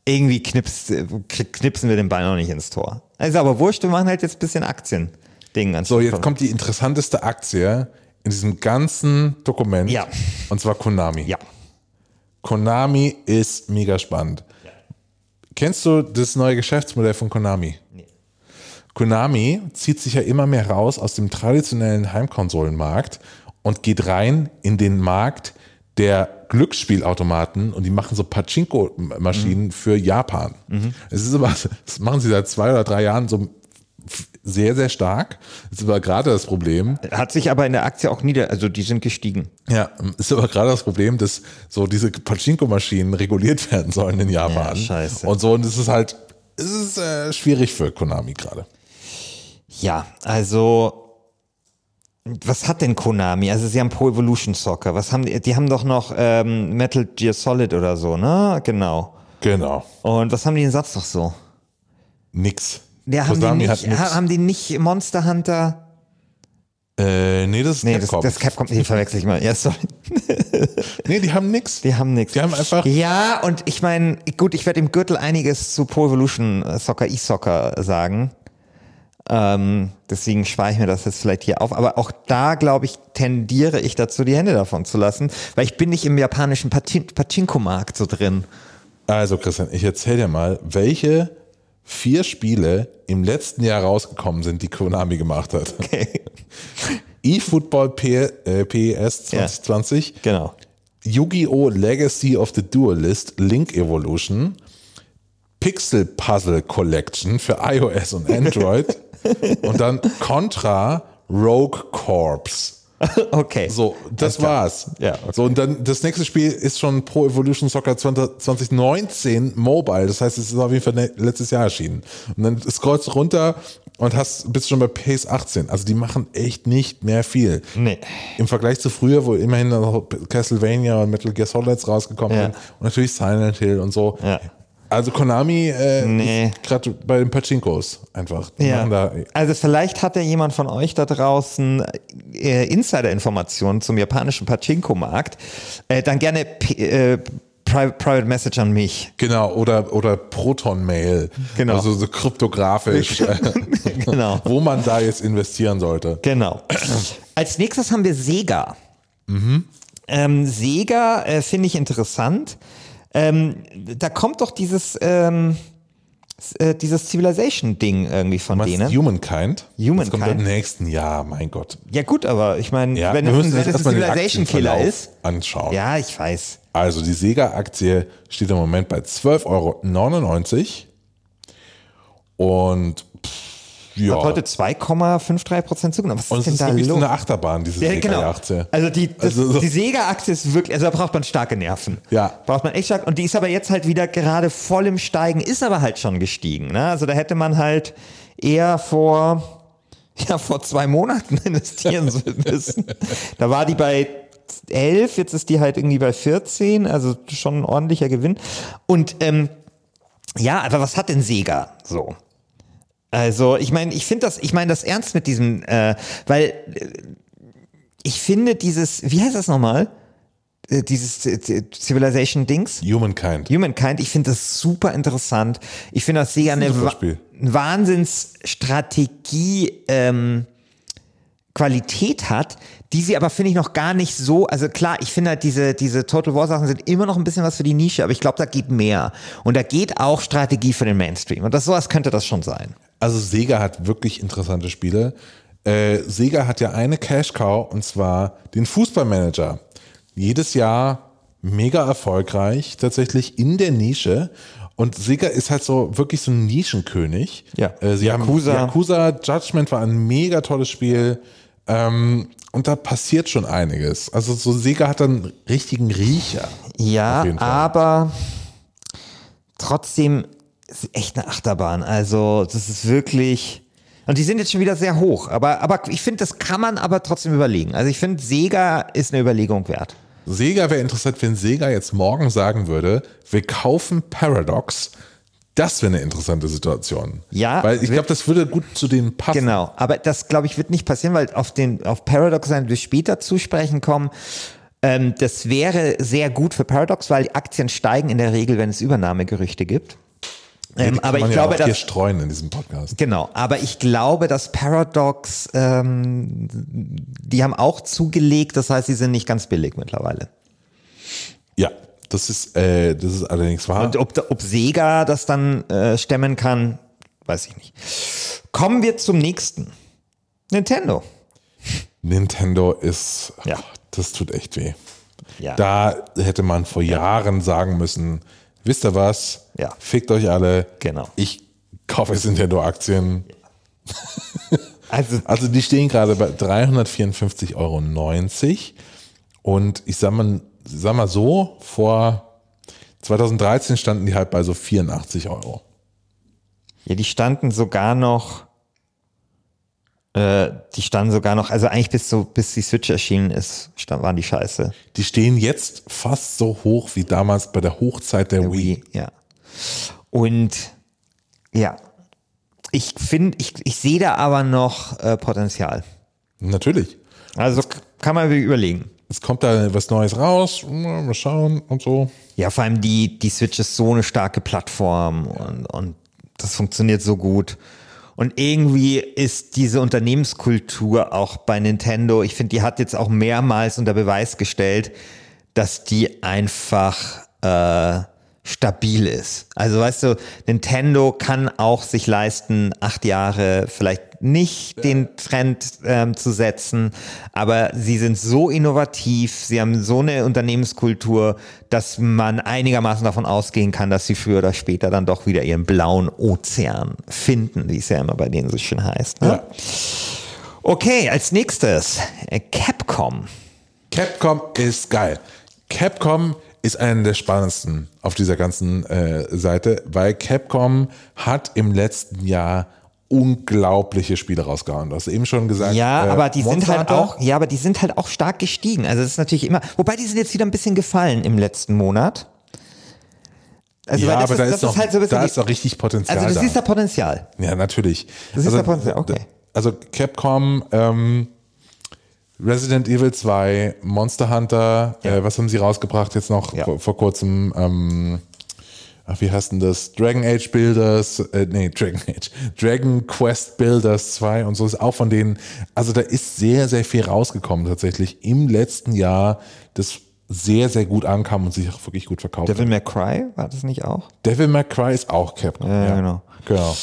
irgendwie knips, knipsen wir den Ball noch nicht ins Tor. Also aber wurscht, wir machen halt jetzt ein bisschen Aktien-Ding. So, jetzt kommt die interessanteste Aktie in diesem ganzen Dokument. Ja. Und zwar Konami. Ja. Konami ist mega spannend. Kennst du das neue Geschäftsmodell von Konami? Nee. Konami zieht sich ja immer mehr raus aus dem traditionellen Heimkonsolenmarkt und geht rein in den Markt der Glücksspielautomaten und die machen so Pachinko-Maschinen für Japan. Es ist aber, das machen sie seit zwei oder drei Jahren so sehr, sehr stark. Das ist aber gerade das Problem, Hat sich aber in der Aktie auch nieder, also die sind gestiegen. ja, ist aber gerade das Problem, dass so diese Pachinko-Maschinen reguliert werden sollen in Japan. Ja, scheiße. Und so, und es ist halt, es ist äh, schwierig für Konami gerade. Ja, also was hat denn Konami? Also sie haben Pro Evolution Soccer. Was haben die? Die haben doch noch ähm, Metal Gear Solid oder so, ne? Genau. Genau. Und was haben die denn sonst noch so? Nix. Ja, haben die, nicht, hat nix. ha- haben die nicht Monster Hunter? Äh, nee, das ist Nee, das, Capcom. das Capcom, die verwechsel ich mal. Ja, sorry. nee, die haben nix. Die haben nichts. Die haben einfach. Ja, und ich meine, gut, ich werde im Gürtel einiges zu Pro Evolution äh, Soccer, E-Soccer sagen. Ähm, deswegen spare ich mir das jetzt vielleicht hier auf. Aber auch da, glaube ich, tendiere ich dazu, die Hände davon zu lassen, weil ich bin nicht im japanischen Pachin Pachinko-Markt so drin. Also, Christian, ich erzähl dir mal, welche vier Spiele im letzten Jahr rausgekommen sind, die Konami gemacht hat. Okay. eFootball P äh, PES 2020, Genau. Yu-Gi-Oh! Legacy of the Duelist Link Evolution, Pixel Puzzle Collection für iOS und Android und dann Contra Rogue Corps. Okay. So, das war's. Ja, okay. So, und dann das nächste Spiel ist schon Pro Evolution Soccer 20, 2019 Mobile. Das heißt, es ist auf jeden Fall ne- letztes Jahr erschienen. Und dann scrollst du runter und hast, bist schon bei Pace 18. Also die machen echt nicht mehr viel. Nee. Im Vergleich zu früher, wo immerhin noch Castlevania und Metal Gear Solids rausgekommen Ja. sind. Und natürlich Silent Hill und so. Ja. Also Konami äh, Nee. gerade bei den Pachinkos einfach. Die machen da, Also vielleicht hat ja jemand von euch da draußen äh, Insider-Informationen zum japanischen Pachinko-Markt. Äh, dann gerne äh, Pri Private Message an mich. Genau, oder, oder Proton-Mail. Genau. Also so kryptografisch. äh, Genau. wo man da jetzt investieren sollte. Genau. Als nächstes haben wir Sega. Ähm, Sega äh, finde ich interessant. Ähm, da kommt doch dieses, ähm, äh, dieses Civilization-Ding irgendwie von Was, denen. Humankind? Humankind. Das kommt im nächsten Jahr, mein Gott. ja gut, aber ich meine, Ja, wenn es ein, Civilization-Killer ist. anschauen. Ja, ich weiß. Also die Sega-Aktie steht im Moment bei 12,99 Euro. Und ja. Hat heute 2,53 Prozent zugenommen. Was und ist denn ist da wirklich so los? eine Achterbahn, diese Ja, genau. Sega-Aktie. Also die, das, Also so- die Sega-Aktie ist wirklich, also da braucht man starke Nerven. Ja. Braucht man echt stark. Und die ist aber jetzt halt wieder gerade voll im Steigen, ist aber halt schon gestiegen. Ne? Also da hätte man halt eher vor, ja, vor zwei Monaten investieren müssen. Da war die bei 11, jetzt ist die halt irgendwie bei 14, also schon ein ordentlicher Gewinn. Und ähm, ja, aber was hat denn Sega so? Also, ich meine, ich finde das, ich meine das ernst mit diesem, äh, weil äh, ich finde dieses, wie heißt das nochmal? Äh, Dieses äh, Civilization-Dings? Humankind. Humankind, ich finde das super interessant. Ich finde das Sega eine super Wa. Wahnsinnsstrategie ähm, Qualität hat, die sie aber finde ich noch gar nicht so, also klar, ich finde halt diese, diese Total War Sachen sind immer noch ein bisschen was für die Nische, aber ich glaube, da geht mehr. Und da geht auch Strategie für den Mainstream. Und das sowas könnte das schon sein. Also Sega hat wirklich interessante Spiele. Äh, Sega hat ja eine Cash Cow und zwar den Fußballmanager. Jedes Jahr mega erfolgreich, tatsächlich in der Nische. Und Sega ist halt so wirklich so ein Nischenkönig. Ja. Äh, sie Yakuza. haben Yakuza Judgment war ein mega tolles Spiel. Ähm, und da passiert schon einiges. Also so Sega hat einen richtigen Riecher. Ja, aber trotzdem ist echt eine Achterbahn. Also, das ist wirklich. Und die sind jetzt schon wieder sehr hoch. Aber, aber ich finde, das kann man aber trotzdem überlegen. Also, ich finde, Sega ist eine Überlegung wert. Sega wäre interessant, wenn Sega jetzt morgen sagen würde, wir kaufen Paradox. Das wäre eine interessante Situation. Ja, Weil ich glaube, das würde gut zu denen passen. Genau. Aber das, glaube ich, wird nicht passieren, weil auf, den, auf Paradox werden wir später zu sprechen kommen. Ähm, das wäre sehr gut für Paradox, weil die Aktien steigen in der Regel, wenn es Übernahmegerüchte gibt. Ähm, aber ich glaube, hier dass streuen in diesem Podcast. Genau, aber ich glaube, dass Paradox, ähm, die haben auch zugelegt, das heißt, sie sind nicht ganz billig mittlerweile. Ja, das ist, äh, das ist allerdings wahr. Und ob, ob Sega das dann äh, stemmen kann, weiß ich nicht. Kommen wir zum nächsten. Nintendo. Nintendo ist, Ja. das tut echt weh. Ja. Da hätte man vor Jahren sagen müssen, wisst ihr was? Ja. Fickt euch alle. Genau. Ich kaufe jetzt Nintendo-Aktien. Also, Also die stehen gerade bei 354,90 Euro. Und ich sag mal, sag mal so, vor 2013 standen die halt bei so 84 Euro. ja, die standen sogar noch, äh, die standen sogar noch, also eigentlich bis so, bis die Switch erschienen ist, stand, waren die scheiße. Die stehen jetzt fast so hoch wie damals bei der Hochzeit der, Wii. Wii, ja. Und ja, ich finde, ich, ich sehe da aber noch äh, Potenzial. Natürlich. Also kann man überlegen. Es kommt da was Neues raus, mal schauen und so. Ja, vor allem die, die Switch ist so eine starke Plattform und, und das funktioniert so gut. Und irgendwie ist diese Unternehmenskultur auch bei Nintendo, ich finde, die hat jetzt auch mehrmals unter Beweis gestellt, dass die einfach äh, stabil ist. Also weißt du, Nintendo kann auch sich leisten, acht Jahre vielleicht nicht den Trend ähm, zu setzen, aber sie sind so innovativ, sie haben so eine Unternehmenskultur, dass man einigermaßen davon ausgehen kann, dass sie früher oder später dann doch wieder ihren blauen Ozean finden, wie es ja immer bei denen so schön heißt. Ne? Ja. Okay, als nächstes äh, Capcom. Capcom ist geil. Capcom ist einer der spannendsten auf dieser ganzen äh, Seite, weil Capcom hat im letzten Jahr unglaubliche Spiele rausgehauen. Du hast eben schon gesagt. Ja, äh, aber die sind Monster halt Hunter. auch, ja, aber die sind halt auch stark gestiegen. Also das ist natürlich immer, wobei die sind jetzt wieder ein bisschen gefallen im letzten Monat. Also, ja, aber da das ist, noch, halt so da ist noch richtig Potenzial Also du da. siehst da Potenzial. Ja, natürlich. Das ist also, der Potenzial, okay. Also Capcom, ähm, Resident Evil 2, Monster Hunter, Ja. äh, was haben sie rausgebracht jetzt noch Ja. vor, vor kurzem? Ähm, ach, wie heißt denn das? Dragon Age Builders, äh, nee, Dragon Age, Dragon Quest Builders 2 und so ist auch von denen, also da ist sehr, sehr viel rausgekommen tatsächlich im letzten Jahr, das sehr, sehr gut ankam und sich auch wirklich gut verkauft Devil hat. May Cry, war das nicht auch? Devil May Cry ist auch Capcom. Ja, genau. genau.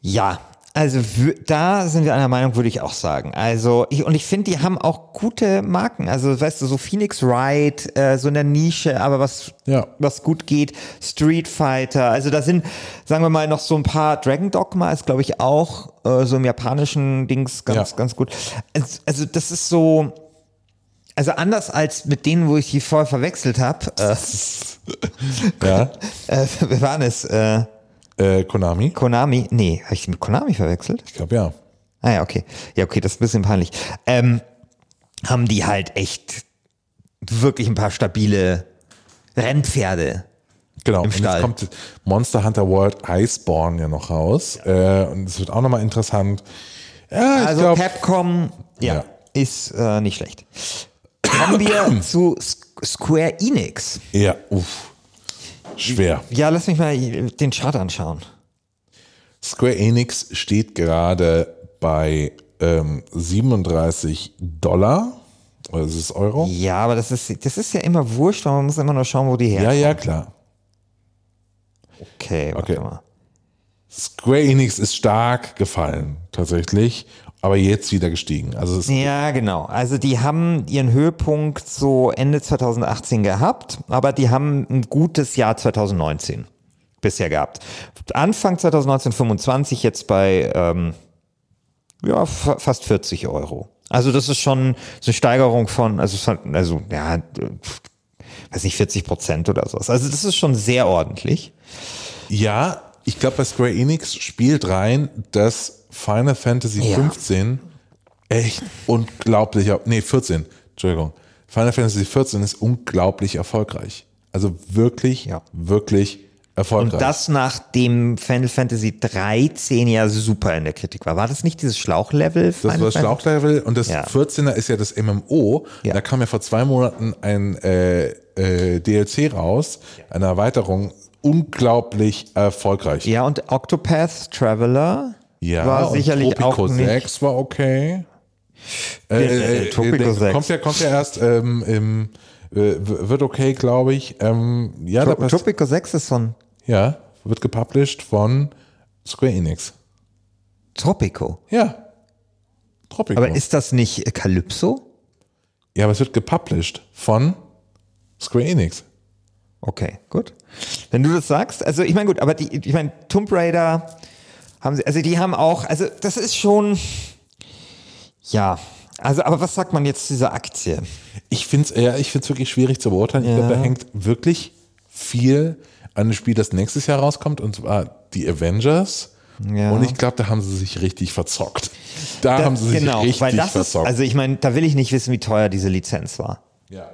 Ja, also da sind wir einer Meinung, würde ich auch sagen. Also ich, und ich finde, die haben auch gute Marken. Also weißt du, so Phoenix Wright, äh, so in der Nische, aber was Ja. was gut geht. Street Fighter. Also da sind, sagen wir mal, noch so ein paar Dragon Dogma ist, glaube ich, auch äh, so im japanischen Dings ganz Ja. ganz gut. Also, also das ist so. Also anders als mit denen, wo ich die vorher verwechselt habe, äh, Ja. äh, wer war das? Äh, Äh, Konami? Konami? Nee, habe ich die mit Konami verwechselt? Ich glaube ja. Ah ja, okay. Ja, okay, das ist ein bisschen peinlich. Ähm, haben die halt echt wirklich ein paar stabile Rennpferde. Genau, Im und Stall. jetzt kommt Monster Hunter World Iceborne ja noch raus. Äh, und es wird auch nochmal interessant. Ja, Also glaube. Capcom, ja, Ja. ist äh, nicht schlecht. Kommen wir zu Square Enix. Ja, uff. Schwer. Ja, lass mich mal den Chart anschauen. Square Enix steht gerade bei ähm, 37 Dollar. Oder ist es Euro? Ja, aber das ist, das ist ja immer wurscht, weil man muss immer nur schauen, wo die her. Ja, ja, klar. Okay, warte Okay. mal. Square Enix ist stark gefallen, tatsächlich. Aber jetzt wieder gestiegen. Also Ja, genau. Also die haben ihren Höhepunkt so Ende 2018 gehabt, aber die haben ein gutes Jahr 2019 bisher gehabt. Anfang 2019 25, jetzt bei ähm, ja, fa- fast 40 Euro. Also das ist schon so eine Steigerung von, also, also ja, weiß nicht, 40 Prozent oder sowas. Also das ist schon sehr ordentlich. Ja, ich glaube, bei Square Enix spielt rein, dass Final Fantasy Ja. 15 echt unglaublich, nee, 14, Entschuldigung. Final Fantasy 14 ist unglaublich erfolgreich. Also wirklich, Ja. wirklich erfolgreich. Und das nachdem Final Fantasy 13 ja super in der Kritik war. War das nicht dieses Schlauchlevel? das war das Schlauchlevel und das Ja. 14er ist ja das MMO. Ja. Da kam ja vor zwei Monaten ein äh, äh, DLC raus, eine Erweiterung, unglaublich erfolgreich. Ja, und Octopath Traveler Ja, war sicherlich Tropico auch nicht. 6 war okay. Äh, äh, äh, äh, Tropico der 6. Kommt ja, kommt ja erst ähm, im, äh, wird okay, glaube ich. Ähm, ja, Tro Tropico 6 ist von ja, wird gepublished von Square Enix. Tropico. Ja. Tropico. Aber ist das nicht äh, Calypso? ja, aber es wird gepublished von Square Enix. Okay, gut. Wenn du das sagst, also ich meine gut, aber die, ich meine Tomb Raider haben sie, also die haben auch, also das ist schon, ja, also aber was sagt man jetzt zu dieser Aktie? Ich finde es ja, ich find's wirklich schwierig zu beurteilen. Ich glaube, da hängt wirklich viel an dem Spiel, das nächstes Jahr rauskommt, und zwar die Avengers. Ja. Und ich glaube, da haben sie sich richtig verzockt. Da haben sie sich genau, richtig weil das ist, verzockt. also ich meine, da will ich nicht wissen, wie teuer diese Lizenz war. ja.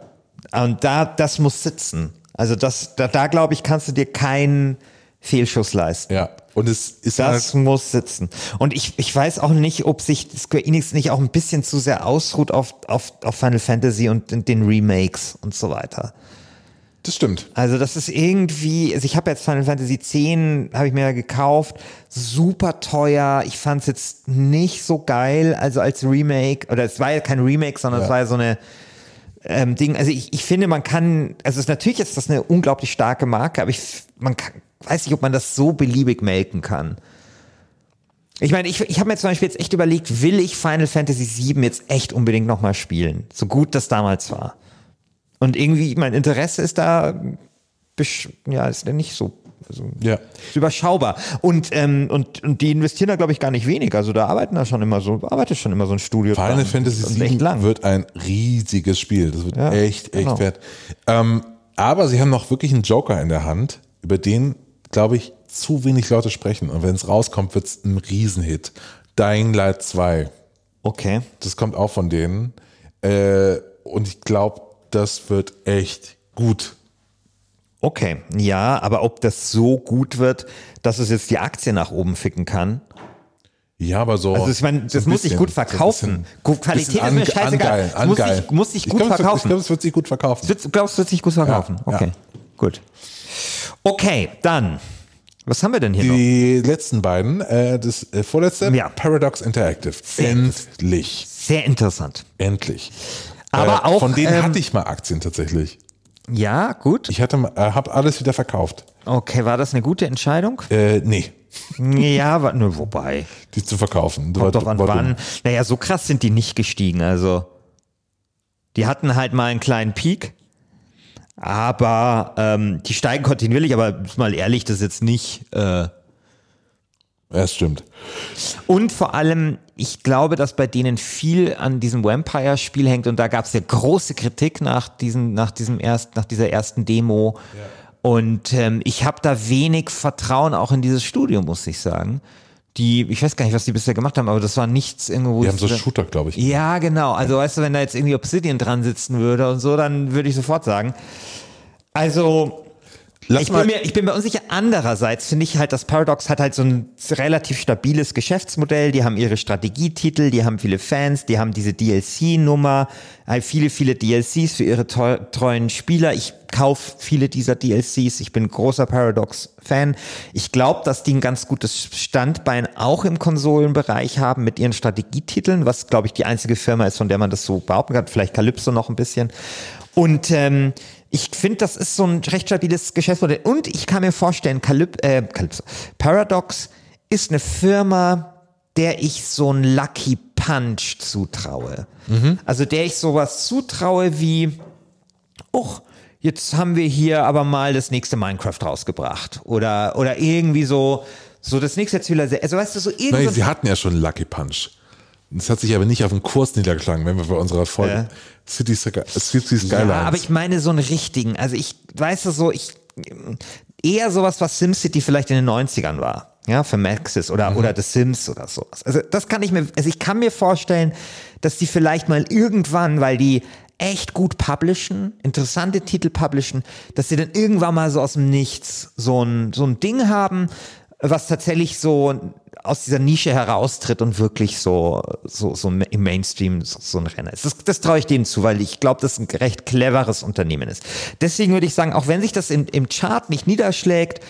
Und da, das muss sitzen. Also das, da, da glaube ich, kannst du dir keinen Fehlschuss leisten. ja. Und es ist Das halt, muss sitzen. Und ich, ich weiß auch nicht, ob sich Square Enix nicht auch ein bisschen zu sehr ausruht auf, auf, auf Final Fantasy und den- Remakes und so weiter. das stimmt. Also das ist irgendwie, also ich habe jetzt Final Fantasy X, habe ich mir ja gekauft, super teuer. Ich fand es jetzt nicht so geil, also als Remake, oder es war ja kein Remake, sondern es Ja. war ja so eine ähm, Ding. Also ich, ich finde, man kann, also es, natürlich ist das eine unglaublich starke Marke, aber ich, man kann, weiß nicht, ob man das so beliebig melken kann. Ich meine, ich, ich habe mir zum Beispiel jetzt echt überlegt, will ich Final Fantasy VII jetzt echt unbedingt nochmal spielen? So gut das damals war. Und irgendwie, mein Interesse ist da, ja, ist ja nicht so Also, Ja. ist überschaubar. Und, ähm, und, und die investieren da, glaube ich, gar nicht wenig. Also da arbeiten da schon immer so, arbeitet schon immer so ein Studio. Final dran. Fantasy VII lang. wird ein riesiges Spiel. Das wird Ja, echt, echt genau. wert. Ähm, aber sie haben noch wirklich einen Joker in der Hand, über den, glaube ich, zu wenig Leute sprechen. Und wenn es rauskommt, wird es ein Riesenhit. Dying Light 2. Okay. Das kommt auch von denen. Äh, und ich glaube, das wird echt gut. Okay, ja, aber ob das so gut wird, dass es jetzt die Aktie nach oben ficken kann. Ja, aber so. Also ich meine, so das ein muss sich bisschen, gut so verkaufen. bisschen- Qualität bisschen ist mir scheißegal. angeilen, Es muss sich- angeilen. muss Ich gut glaub, es wird- verkaufen. Ich glaube, es wird sich gut verkaufen. Wird- Glaubst du, wird sich gut verkaufen? Ja, okay, gut. Okay, dann. Was haben wir denn hier noch? Die letzten beiden, äh, das äh, vorletzte, Ja. Paradox Interactive. Sehr Endlich. Sehr interessant. Endlich. Aber äh, auch, Von denen ähm, hatte ich mal Aktien tatsächlich. Ja, gut. Ich hatte, äh, habe alles wieder verkauft. Okay, war das eine gute Entscheidung? Äh, nee, Ja, wa- ne, wobei. die zu verkaufen. Kommt doch an wann. dumm. Naja, so krass sind die nicht gestiegen. Also, die hatten halt mal einen kleinen Peak. Aber ähm, die steigen kontinuierlich, aber mal ehrlich, das ist jetzt nicht. Äh, Ja, das stimmt. Und vor allem, ich glaube, dass bei denen viel an diesem Vampire-Spiel hängt und da gab es ja große Kritik nach, diesem, nach, diesem erst, nach dieser ersten Demo. Und ähm, ich habe da wenig Vertrauen auch in dieses Studio, muss ich sagen. Die, ich weiß gar nicht, was die bisher gemacht haben, aber das war nichts irgendwo. wo Die haben so so- Shooter, glaube ich. ja, genau. Also weißt du, wenn da jetzt irgendwie Obsidian dran sitzen würde und so, dann würde ich sofort sagen. Also, Lass ich bin, mir, ich bin mir unsicher. Andererseits finde ich halt, das Paradox hat halt so ein relativ stabiles Geschäftsmodell. Die haben ihre Strategietitel, die haben viele Fans, die haben diese DLC-Nummer, halt viele, viele DLCs für ihre treuen Spieler. Ich kaufe viele dieser DLCs. Ich bin großer Paradox-Fan. Ich glaube, dass die ein ganz gutes Standbein auch im Konsolenbereich haben mit ihren Strategietiteln, was, glaube ich, die einzige Firma ist, von der man das so behaupten kann. Vielleicht Calypso noch ein bisschen. Und ähm, ich finde, das ist so ein recht stabiles Geschäftsmodell. Und ich kann mir vorstellen, Calyp äh, Calypso, Paradox ist eine Firma, der ich so einen Lucky Punch zutraue. Also der ich sowas zutraue wie, och, jetzt haben wir hier aber mal das nächste Minecraft rausgebracht. Oder, oder irgendwie so, so das nächste Zivilisation. Also weißt du, so irgendwie. Nein, sie hatten ja schon Lucky Punch. Das hat sich aber nicht auf den Kurs niedergeschlagen, wenn wir bei unserer Folge Ja. City, City Skylines. Ja, aber ich meine so einen richtigen. Also ich weiß es so, ich eher sowas, was SimCity vielleicht in den 90ern war. Ja, für Maxis oder, Mhm. oder The Sims oder sowas. Also das kann ich mir, also ich kann mir vorstellen, dass die vielleicht mal irgendwann, weil die echt gut publishen, interessante Titel publishen, dass sie dann irgendwann mal so aus dem Nichts so ein, so ein Ding haben, was tatsächlich so aus dieser Nische heraustritt und wirklich so, so, so im Mainstream so, so ein Renner ist. Das, das traue ich denen zu, weil ich glaube, dass ein recht cleveres Unternehmen ist. Deswegen würde ich sagen, auch wenn sich das im, im Chart nicht niederschlägt,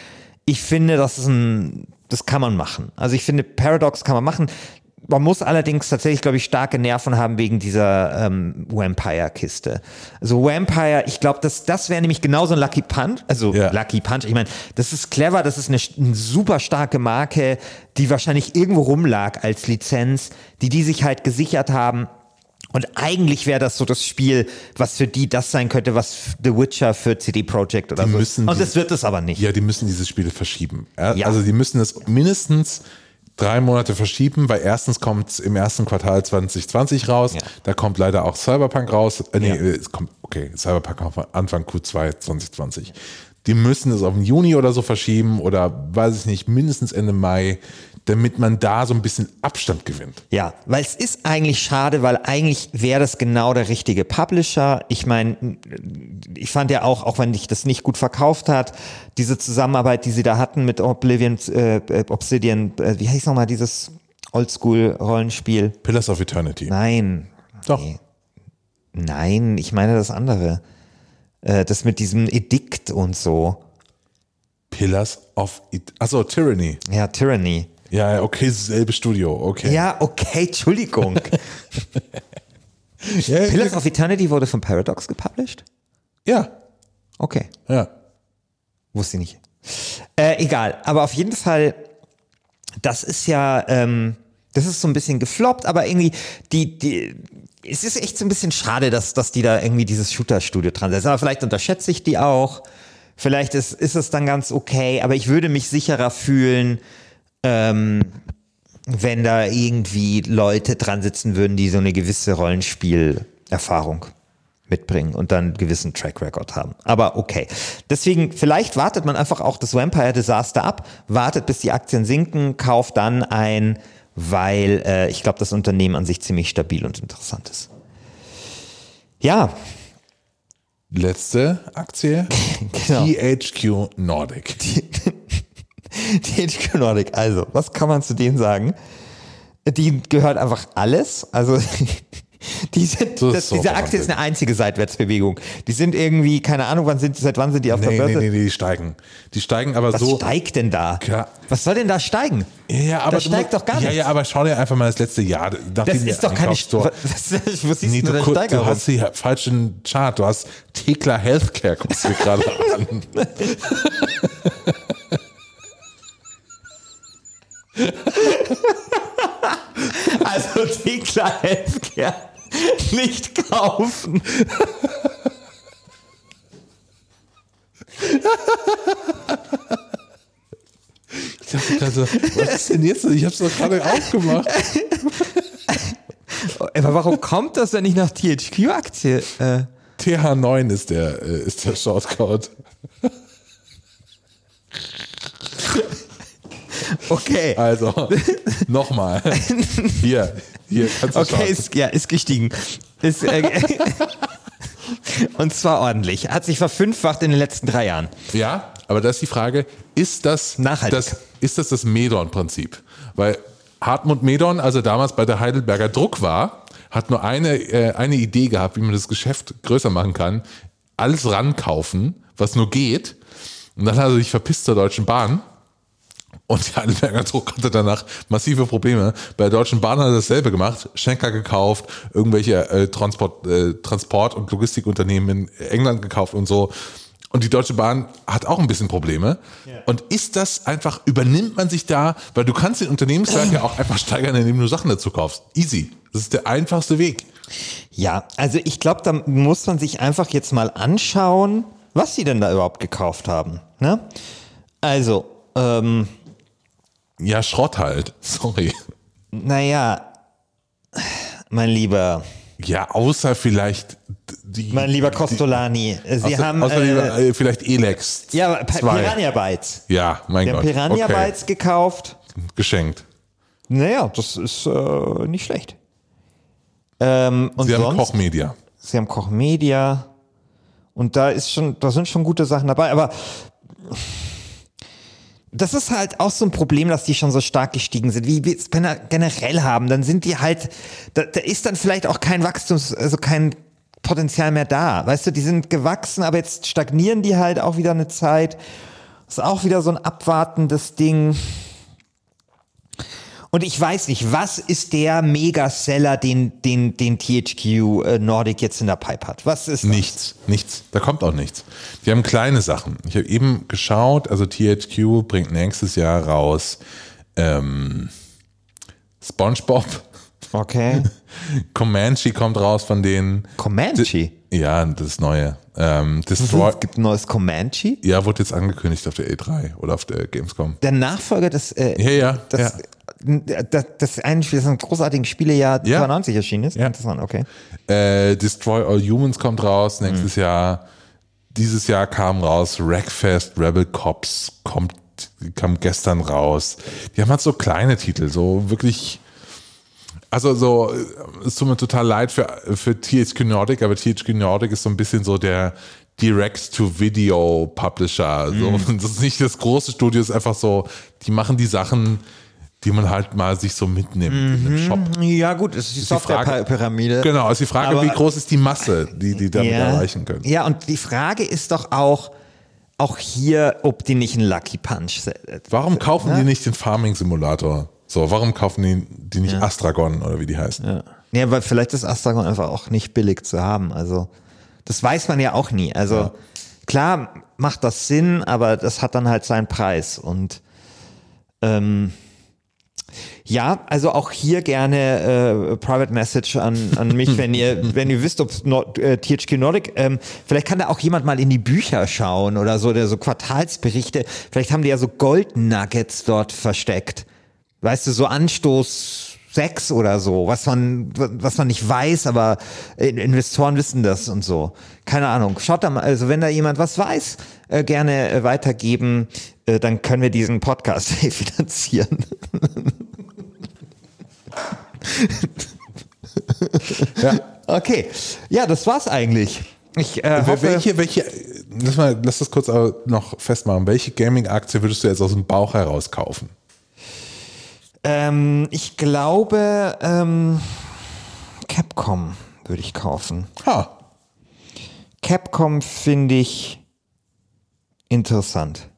ich finde, das ist ein, das kann man machen. Also ich finde, Paradox kann man machen. Man muss allerdings tatsächlich, glaube ich, starke Nerven haben wegen dieser ähm, Vampire-Kiste. Also Vampire, ich glaube, das, das wäre nämlich genauso ein Lucky Punch. Also Ja. Lucky Punch, ich meine, das ist clever, das ist eine, eine super starke Marke, die wahrscheinlich irgendwo rumlag als Lizenz, die die sich halt gesichert haben. Und eigentlich wäre das so das Spiel, was für die das sein könnte, was The Witcher für CD Projekt oder Die so. müssen Und das wird es aber nicht. Ja, die müssen diese Spiele verschieben. Ja, Ja. Also die müssen es mindestens drei Monate verschieben, weil erstens kommt es im ersten Quartal 2020 raus. Ja. Da kommt leider auch Cyberpunk raus. Äh, nee, Ja. äh, es kommt, okay, Cyberpunk kommt Anfang Q2 2020. Die müssen es auf den Juni oder so verschieben oder weiß ich nicht, mindestens Ende Mai, damit man da so ein bisschen Abstand gewinnt. Ja, weil es ist eigentlich schade, weil eigentlich wäre das genau der richtige Publisher. Ich meine, ich fand ja auch, auch wenn ich das nicht gut verkauft hat, diese Zusammenarbeit, die sie da hatten mit Oblivion, äh, äh, Obsidian, äh, wie heißt nochmal dieses Oldschool-Rollenspiel? Pillars of Eternity. Nein. Doch. Nee. Nein, ich meine das andere. Äh, das mit diesem Edikt und so. Pillars of It. Achso, Tyranny. Ja, Tyranny. Ja, ja, okay, selbe Studio, okay. Ja, okay, Entschuldigung. ja, Pillars of Eternity wurde von Paradox gepublished? ja, Okay. ja. Wusste ich nicht. Äh, egal, aber auf jeden Fall, das ist ja, ähm, das ist so ein bisschen gefloppt, aber irgendwie, die, die, es ist echt so ein bisschen schade, dass, dass die da irgendwie dieses Shooter-Studio dran setzen. Aber vielleicht unterschätze ich die auch. Vielleicht ist, ist es dann ganz okay, aber ich würde mich sicherer fühlen, ähm, wenn da irgendwie Leute dran sitzen würden, die so eine gewisse Rollenspielerfahrung mitbringen und dann einen gewissen Track Record haben. Aber okay. Deswegen, vielleicht wartet man einfach auch das Vampire Disaster ab, wartet bis die Aktien sinken, kauft dann ein, weil äh, ich glaube, das Unternehmen an sich ziemlich stabil und interessant ist. Ja, Letzte Aktie. Genau. THQ Nordic. THQ Nordic, also, was kann man zu denen sagen? Die gehört einfach alles. Also, die sind, ist das, so diese Aktie ist eine einzige Seitwärtsbewegung. Die sind irgendwie, keine Ahnung, wann sind, seit wann sind die auf Nee, der Börse? nee, nee, die steigen. Die steigen aber Was so. steigt denn da? Ja. Was soll denn da steigen? Ja, ja, aber Da du steigt musst- doch gar Ja, nichts. ja, aber schau dir einfach mal das letzte Jahr. Das ist doch keine. Store. Was, was, was siehst Nee, du du, Steigerung? du hast hier falschen Chart. Du hast Tekla Healthcare, guckst du gerade an. Also Tekla Healthcare nicht kaufen. Ich dachte gerade so, was ist denn jetzt? Ich hab's doch gerade aufgemacht. Aber warum kommt das denn nicht nach THQ-Aktie? Äh, TH9 ist der, äh, ist der Shortcode. Okay. Also, nochmal. Hier, hier, kannst du Okay, schauen. ist, ja, ist gestiegen. Ist, äh, und zwar ordentlich. Hat sich verfünffacht in den letzten drei Jahren. Ja, aber da ist die Frage, ist das Nachhaltig. das, ist das, das Medon-Prinzip? Weil Hartmut Medon, als er damals bei der Heidelberger Druck war, hat nur eine, äh, eine Idee gehabt, wie man das Geschäft größer machen kann. Alles rankaufen, was nur geht. Und dann hat er sich verpisst zur Deutschen Bahn. Und die Heidelberger Druck hatte danach massive Probleme. Bei der Deutschen Bahn hat er dasselbe gemacht. Schenker gekauft, irgendwelche äh, Transport, äh, Transport- und Logistikunternehmen in England gekauft und so. Und die Deutsche Bahn hat auch ein bisschen Probleme. Und ist das einfach, übernimmt man sich da, weil du kannst den Unternehmenswert ja auch einfach steigern, indem du Sachen dazu kaufst. Easy. Das ist der einfachste Weg. Ja, also ich glaube, da muss man sich einfach jetzt mal anschauen, was sie denn da überhaupt gekauft haben. Ne? Also, ähm, Ja, Schrott halt. Sorry. naja, mein lieber, Ja, außer vielleicht die. mein lieber Costolani, Sie außer, haben außer äh, äh, vielleicht Elex. ja, zwei. Piranha Bytes. Ja, mein Sie haben Gott. Piranha okay. Bytes gekauft. Geschenkt. Naja, das ist äh, nicht schlecht. Ähm, und Sie haben sonst? Kochmedia. Sie haben Koch Media und da ist schon, da sind schon gute Sachen dabei, aber das ist halt auch so ein Problem, dass die schon so stark gestiegen sind, wie wir es gene- generell haben. Dann sind die halt, da, da ist dann vielleicht auch kein Wachstums, also kein Potenzial mehr da. Weißt du, die sind gewachsen, aber jetzt stagnieren die halt auch wieder eine Zeit. Ist auch wieder so ein abwartendes Ding. Und ich weiß nicht, was ist der Megaseller, den, den, den THQ äh, Nordic jetzt in der Pipe hat? Was ist das? Nichts, nichts. Da kommt auch nichts. Die haben kleine Sachen. Ich habe eben geschaut, also THQ bringt nächstes Jahr raus ähm, SpongeBob. Okay. Comanche kommt raus von denen. Comanche. Ja, das neue. Ähm, Destroy. Es gibt ein neues Comanche. Ja, wurde jetzt angekündigt auf der E3 oder auf der Gamescom. Der Nachfolger des, äh, Ja, ja, das, das, das eine Spiel, das ein großartiges Spielejahr Ja. 92 erschienen ist. Ja. Interessant, okay. Äh, Destroy All Humans kommt raus Mhm. nächstes Jahr. Dieses Jahr kam raus Wreckfest, Rebel Cops kommt, kam gestern raus. Die haben halt so kleine Titel, so wirklich. Also so, äh, es tut mir total leid für, für THQ Nordic, aber THQ Nordic ist so ein bisschen so der Direct-to-Video-Publisher. So, Mhm. Das ist nicht das große Studio, ist einfach so, die machen die Sachen, die man halt mal sich so mitnimmt in den Shop. Ja, gut, es ist die Software-Pyramide. Genau, ist die Frage, Aber- wie groß ist die Masse, die die damit erreichen können. Ja, und die Frage ist doch auch, auch hier, ob die nicht einen Lucky Punch setzen. Warum kaufen die nicht den Farming Simulator? So, warum kaufen die, die nicht Astragon oder wie die heißen? Ja. ja, weil vielleicht ist Astragon einfach auch nicht billig zu haben. Also, das weiß man ja auch nie. Also, klar macht das Sinn, aber das hat dann halt seinen Preis. Und ähm, Ja, also auch hier gerne äh, Private Message an, an mich, wenn ihr, wenn ihr wisst, ob Nord, äh, THQ Nordic, ähm, vielleicht kann da auch jemand mal in die Bücher schauen oder so, der so Quartalsberichte, vielleicht haben die ja so Gold Nuggets dort versteckt. Weißt du, so Anstoß sechs oder so, was man, was man nicht weiß, aber Investoren wissen das und so. Keine Ahnung. Schaut da mal, also wenn da jemand was weiß, äh, gerne äh, weitergeben, äh, dann können wir diesen Podcast finanzieren. ja. Okay. Ja, das war's eigentlich. Ich äh, hoffe, welche, welche, lass, mal, lass das kurz noch festmachen. Welche Gaming-Aktie würdest du jetzt aus dem Bauch heraus kaufen? Ähm, ich glaube, ähm, Capcom würde ich kaufen. Ha. Capcom finde ich interessant.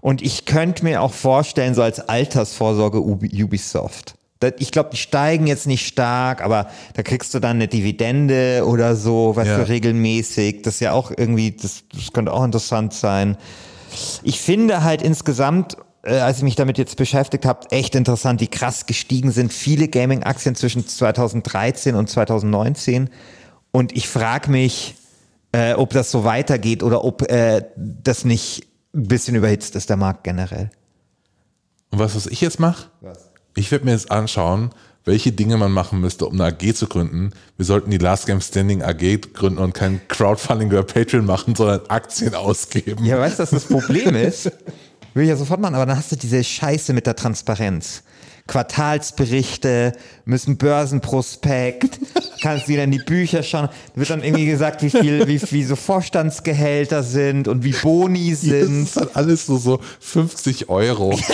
Und ich könnte mir auch vorstellen, so als Altersvorsorge Ubisoft. Ich glaube, die steigen jetzt nicht stark, aber da kriegst du dann eine Dividende oder so, weißt ja. du, regelmäßig. Das ist ja auch irgendwie, das, das könnte auch interessant sein. Ich finde halt insgesamt, äh, als ich mich damit jetzt beschäftigt habe, echt interessant, wie krass gestiegen sind viele Gaming-Aktien zwischen 2013 und 2019. Und ich frage mich, äh, ob das so weitergeht oder ob äh, das nicht ein bisschen überhitzt ist, der Markt generell. Und was, was ich jetzt mache? Ich werde mir jetzt anschauen, welche Dinge man machen müsste, um eine AG zu gründen. Wir sollten die Last Game Standing AG gründen und kein Crowdfunding über Patreon machen, sondern Aktien ausgeben. Ja, weißt du, was das Problem ist? Will ich ja sofort machen, aber dann hast du diese Scheiße mit der Transparenz. Quartalsberichte, müssen Börsenprospekt, kannst wieder in die Bücher schauen, wird dann irgendwie gesagt, wie viel, wie, wie so Vorstandsgehälter sind und wie Boni sind. Das ist dann alles so, so 50 Euro.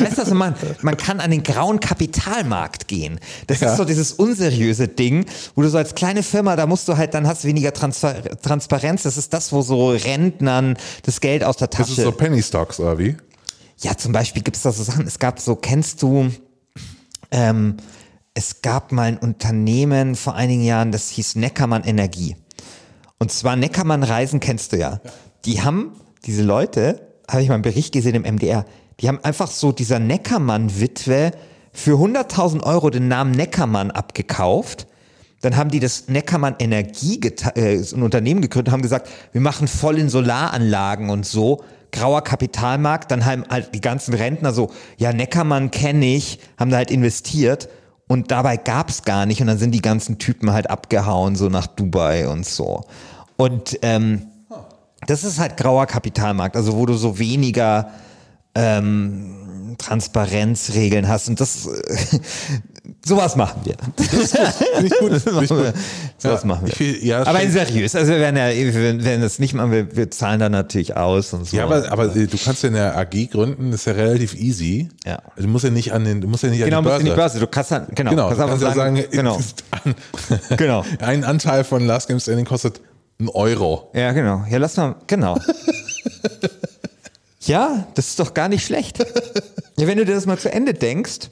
weißt du, was man, man kann an den grauen Kapitalmarkt gehen. Das ja. ist so dieses unseriöse Ding, wo du so als kleine Firma, da musst du halt, dann hast du weniger Transfer Transparenz. Das ist das, wo so Rentnern das Geld aus der Tasche. Das ist so Penny Stocks, oder wie? Ja, zum Beispiel gibt es da so Sachen, es gab so, kennst du, ähm, es gab mal ein Unternehmen vor einigen Jahren, das hieß Neckermann Energie. Und zwar Neckermann Reisen kennst du ja. Die haben, diese Leute, habe ich mal einen Bericht gesehen im MDR, die haben einfach so dieser Neckermann-Witwe für 100.000 Euro den Namen Neckermann abgekauft. Dann haben die das Neckermann Energie, äh, ein Unternehmen gegründet, haben gesagt, wir machen voll in Solaranlagen und so grauer Kapitalmarkt, dann haben halt die ganzen Rentner so, ja, Neckermann kenne ich, haben da halt investiert und dabei gab's gar nicht und dann sind die ganzen Typen halt abgehauen, so nach Dubai und so. Und ähm, das ist halt grauer Kapitalmarkt, also wo du so weniger ähm, Transparenzregeln hast und das sowas machen wir. Das ist gut. Finde ich gut. Find ich gut. Sowas ja, machen wir. Find, ja, aber seriös, also wir werden ja, wir werden das nicht machen, wir, wir zahlen da natürlich aus und so. Ja, aber, aber du kannst ja eine AG gründen, das ist ja relativ easy. Ja. Du musst ja nicht an den, du musst ja nicht genau, an die Börse. Genau, Börse. Du kannst dann, genau, genau kannst, kannst sagen, sagen, genau. genau. Ein Anteil von Last Game Standing kostet einen Euro. Ja, genau. Ja, lass mal, genau. Ja, das ist doch gar nicht schlecht. Ja, wenn du dir das mal zu Ende denkst,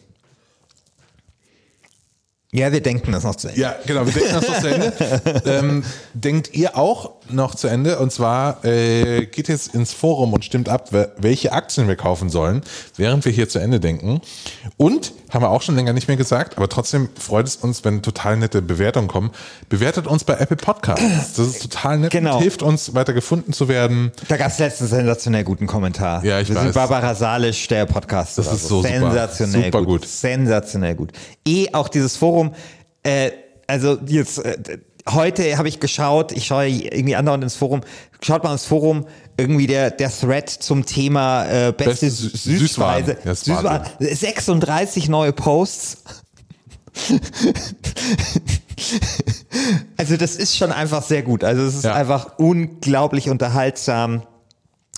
ja, wir denken das noch zu Ende. Ja, genau, wir denken das noch zu Ende. ähm, denkt ihr auch noch zu Ende? Und zwar äh, geht jetzt ins Forum und stimmt ab, welche Aktien wir kaufen sollen, während wir hier zu Ende denken. Und, haben wir auch schon länger nicht mehr gesagt, aber trotzdem freut es uns, wenn total nette Bewertungen kommen. Bewertet uns bei Apple Podcasts. Das ist total nett genau. und hilft uns, weiter gefunden zu werden. Da gab es letztens einen sensationell guten Kommentar. Ja, ich wir weiß. sind Barbara Salisch, der Podcast. Das ist so, so sensationell super, gut. gut. Sensationell gut. Eh auch dieses Forum, äh, also jetzt äh, heute habe ich geschaut, ich schaue irgendwie andauernd ins Forum, schaut mal ins Forum, irgendwie der, der Thread zum Thema äh, beste, beste Süßweise. Ja, Süßwaren. 36 neue Posts. also das ist schon einfach sehr gut. Also es ist ja. einfach unglaublich unterhaltsam.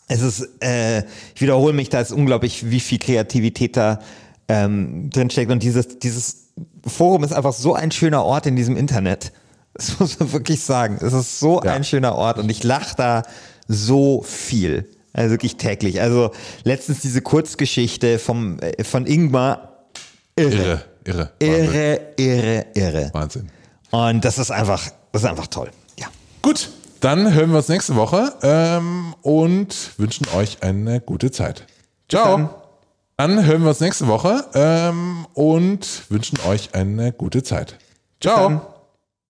Es ist, äh, ich wiederhole mich, da ist unglaublich, wie viel Kreativität da ähm, drinsteckt. Und dieses, dieses Forum ist einfach so ein schöner Ort in diesem Internet. Das muss man wirklich sagen. Es ist so ja. ein schöner Ort und ich lache da so viel. Also wirklich täglich. Also letztens diese Kurzgeschichte vom, äh, von Ingmar. Irre. Irre, irre. Irre, irre, irre. Wahnsinn. Und das ist einfach, das ist einfach toll. Ja. Gut. Dann hören wir uns nächste Woche ähm, und wünschen euch eine gute Zeit. Ciao. dann. Dann hören wir uns nächste Woche ähm, und wünschen euch eine gute Zeit. Ciao.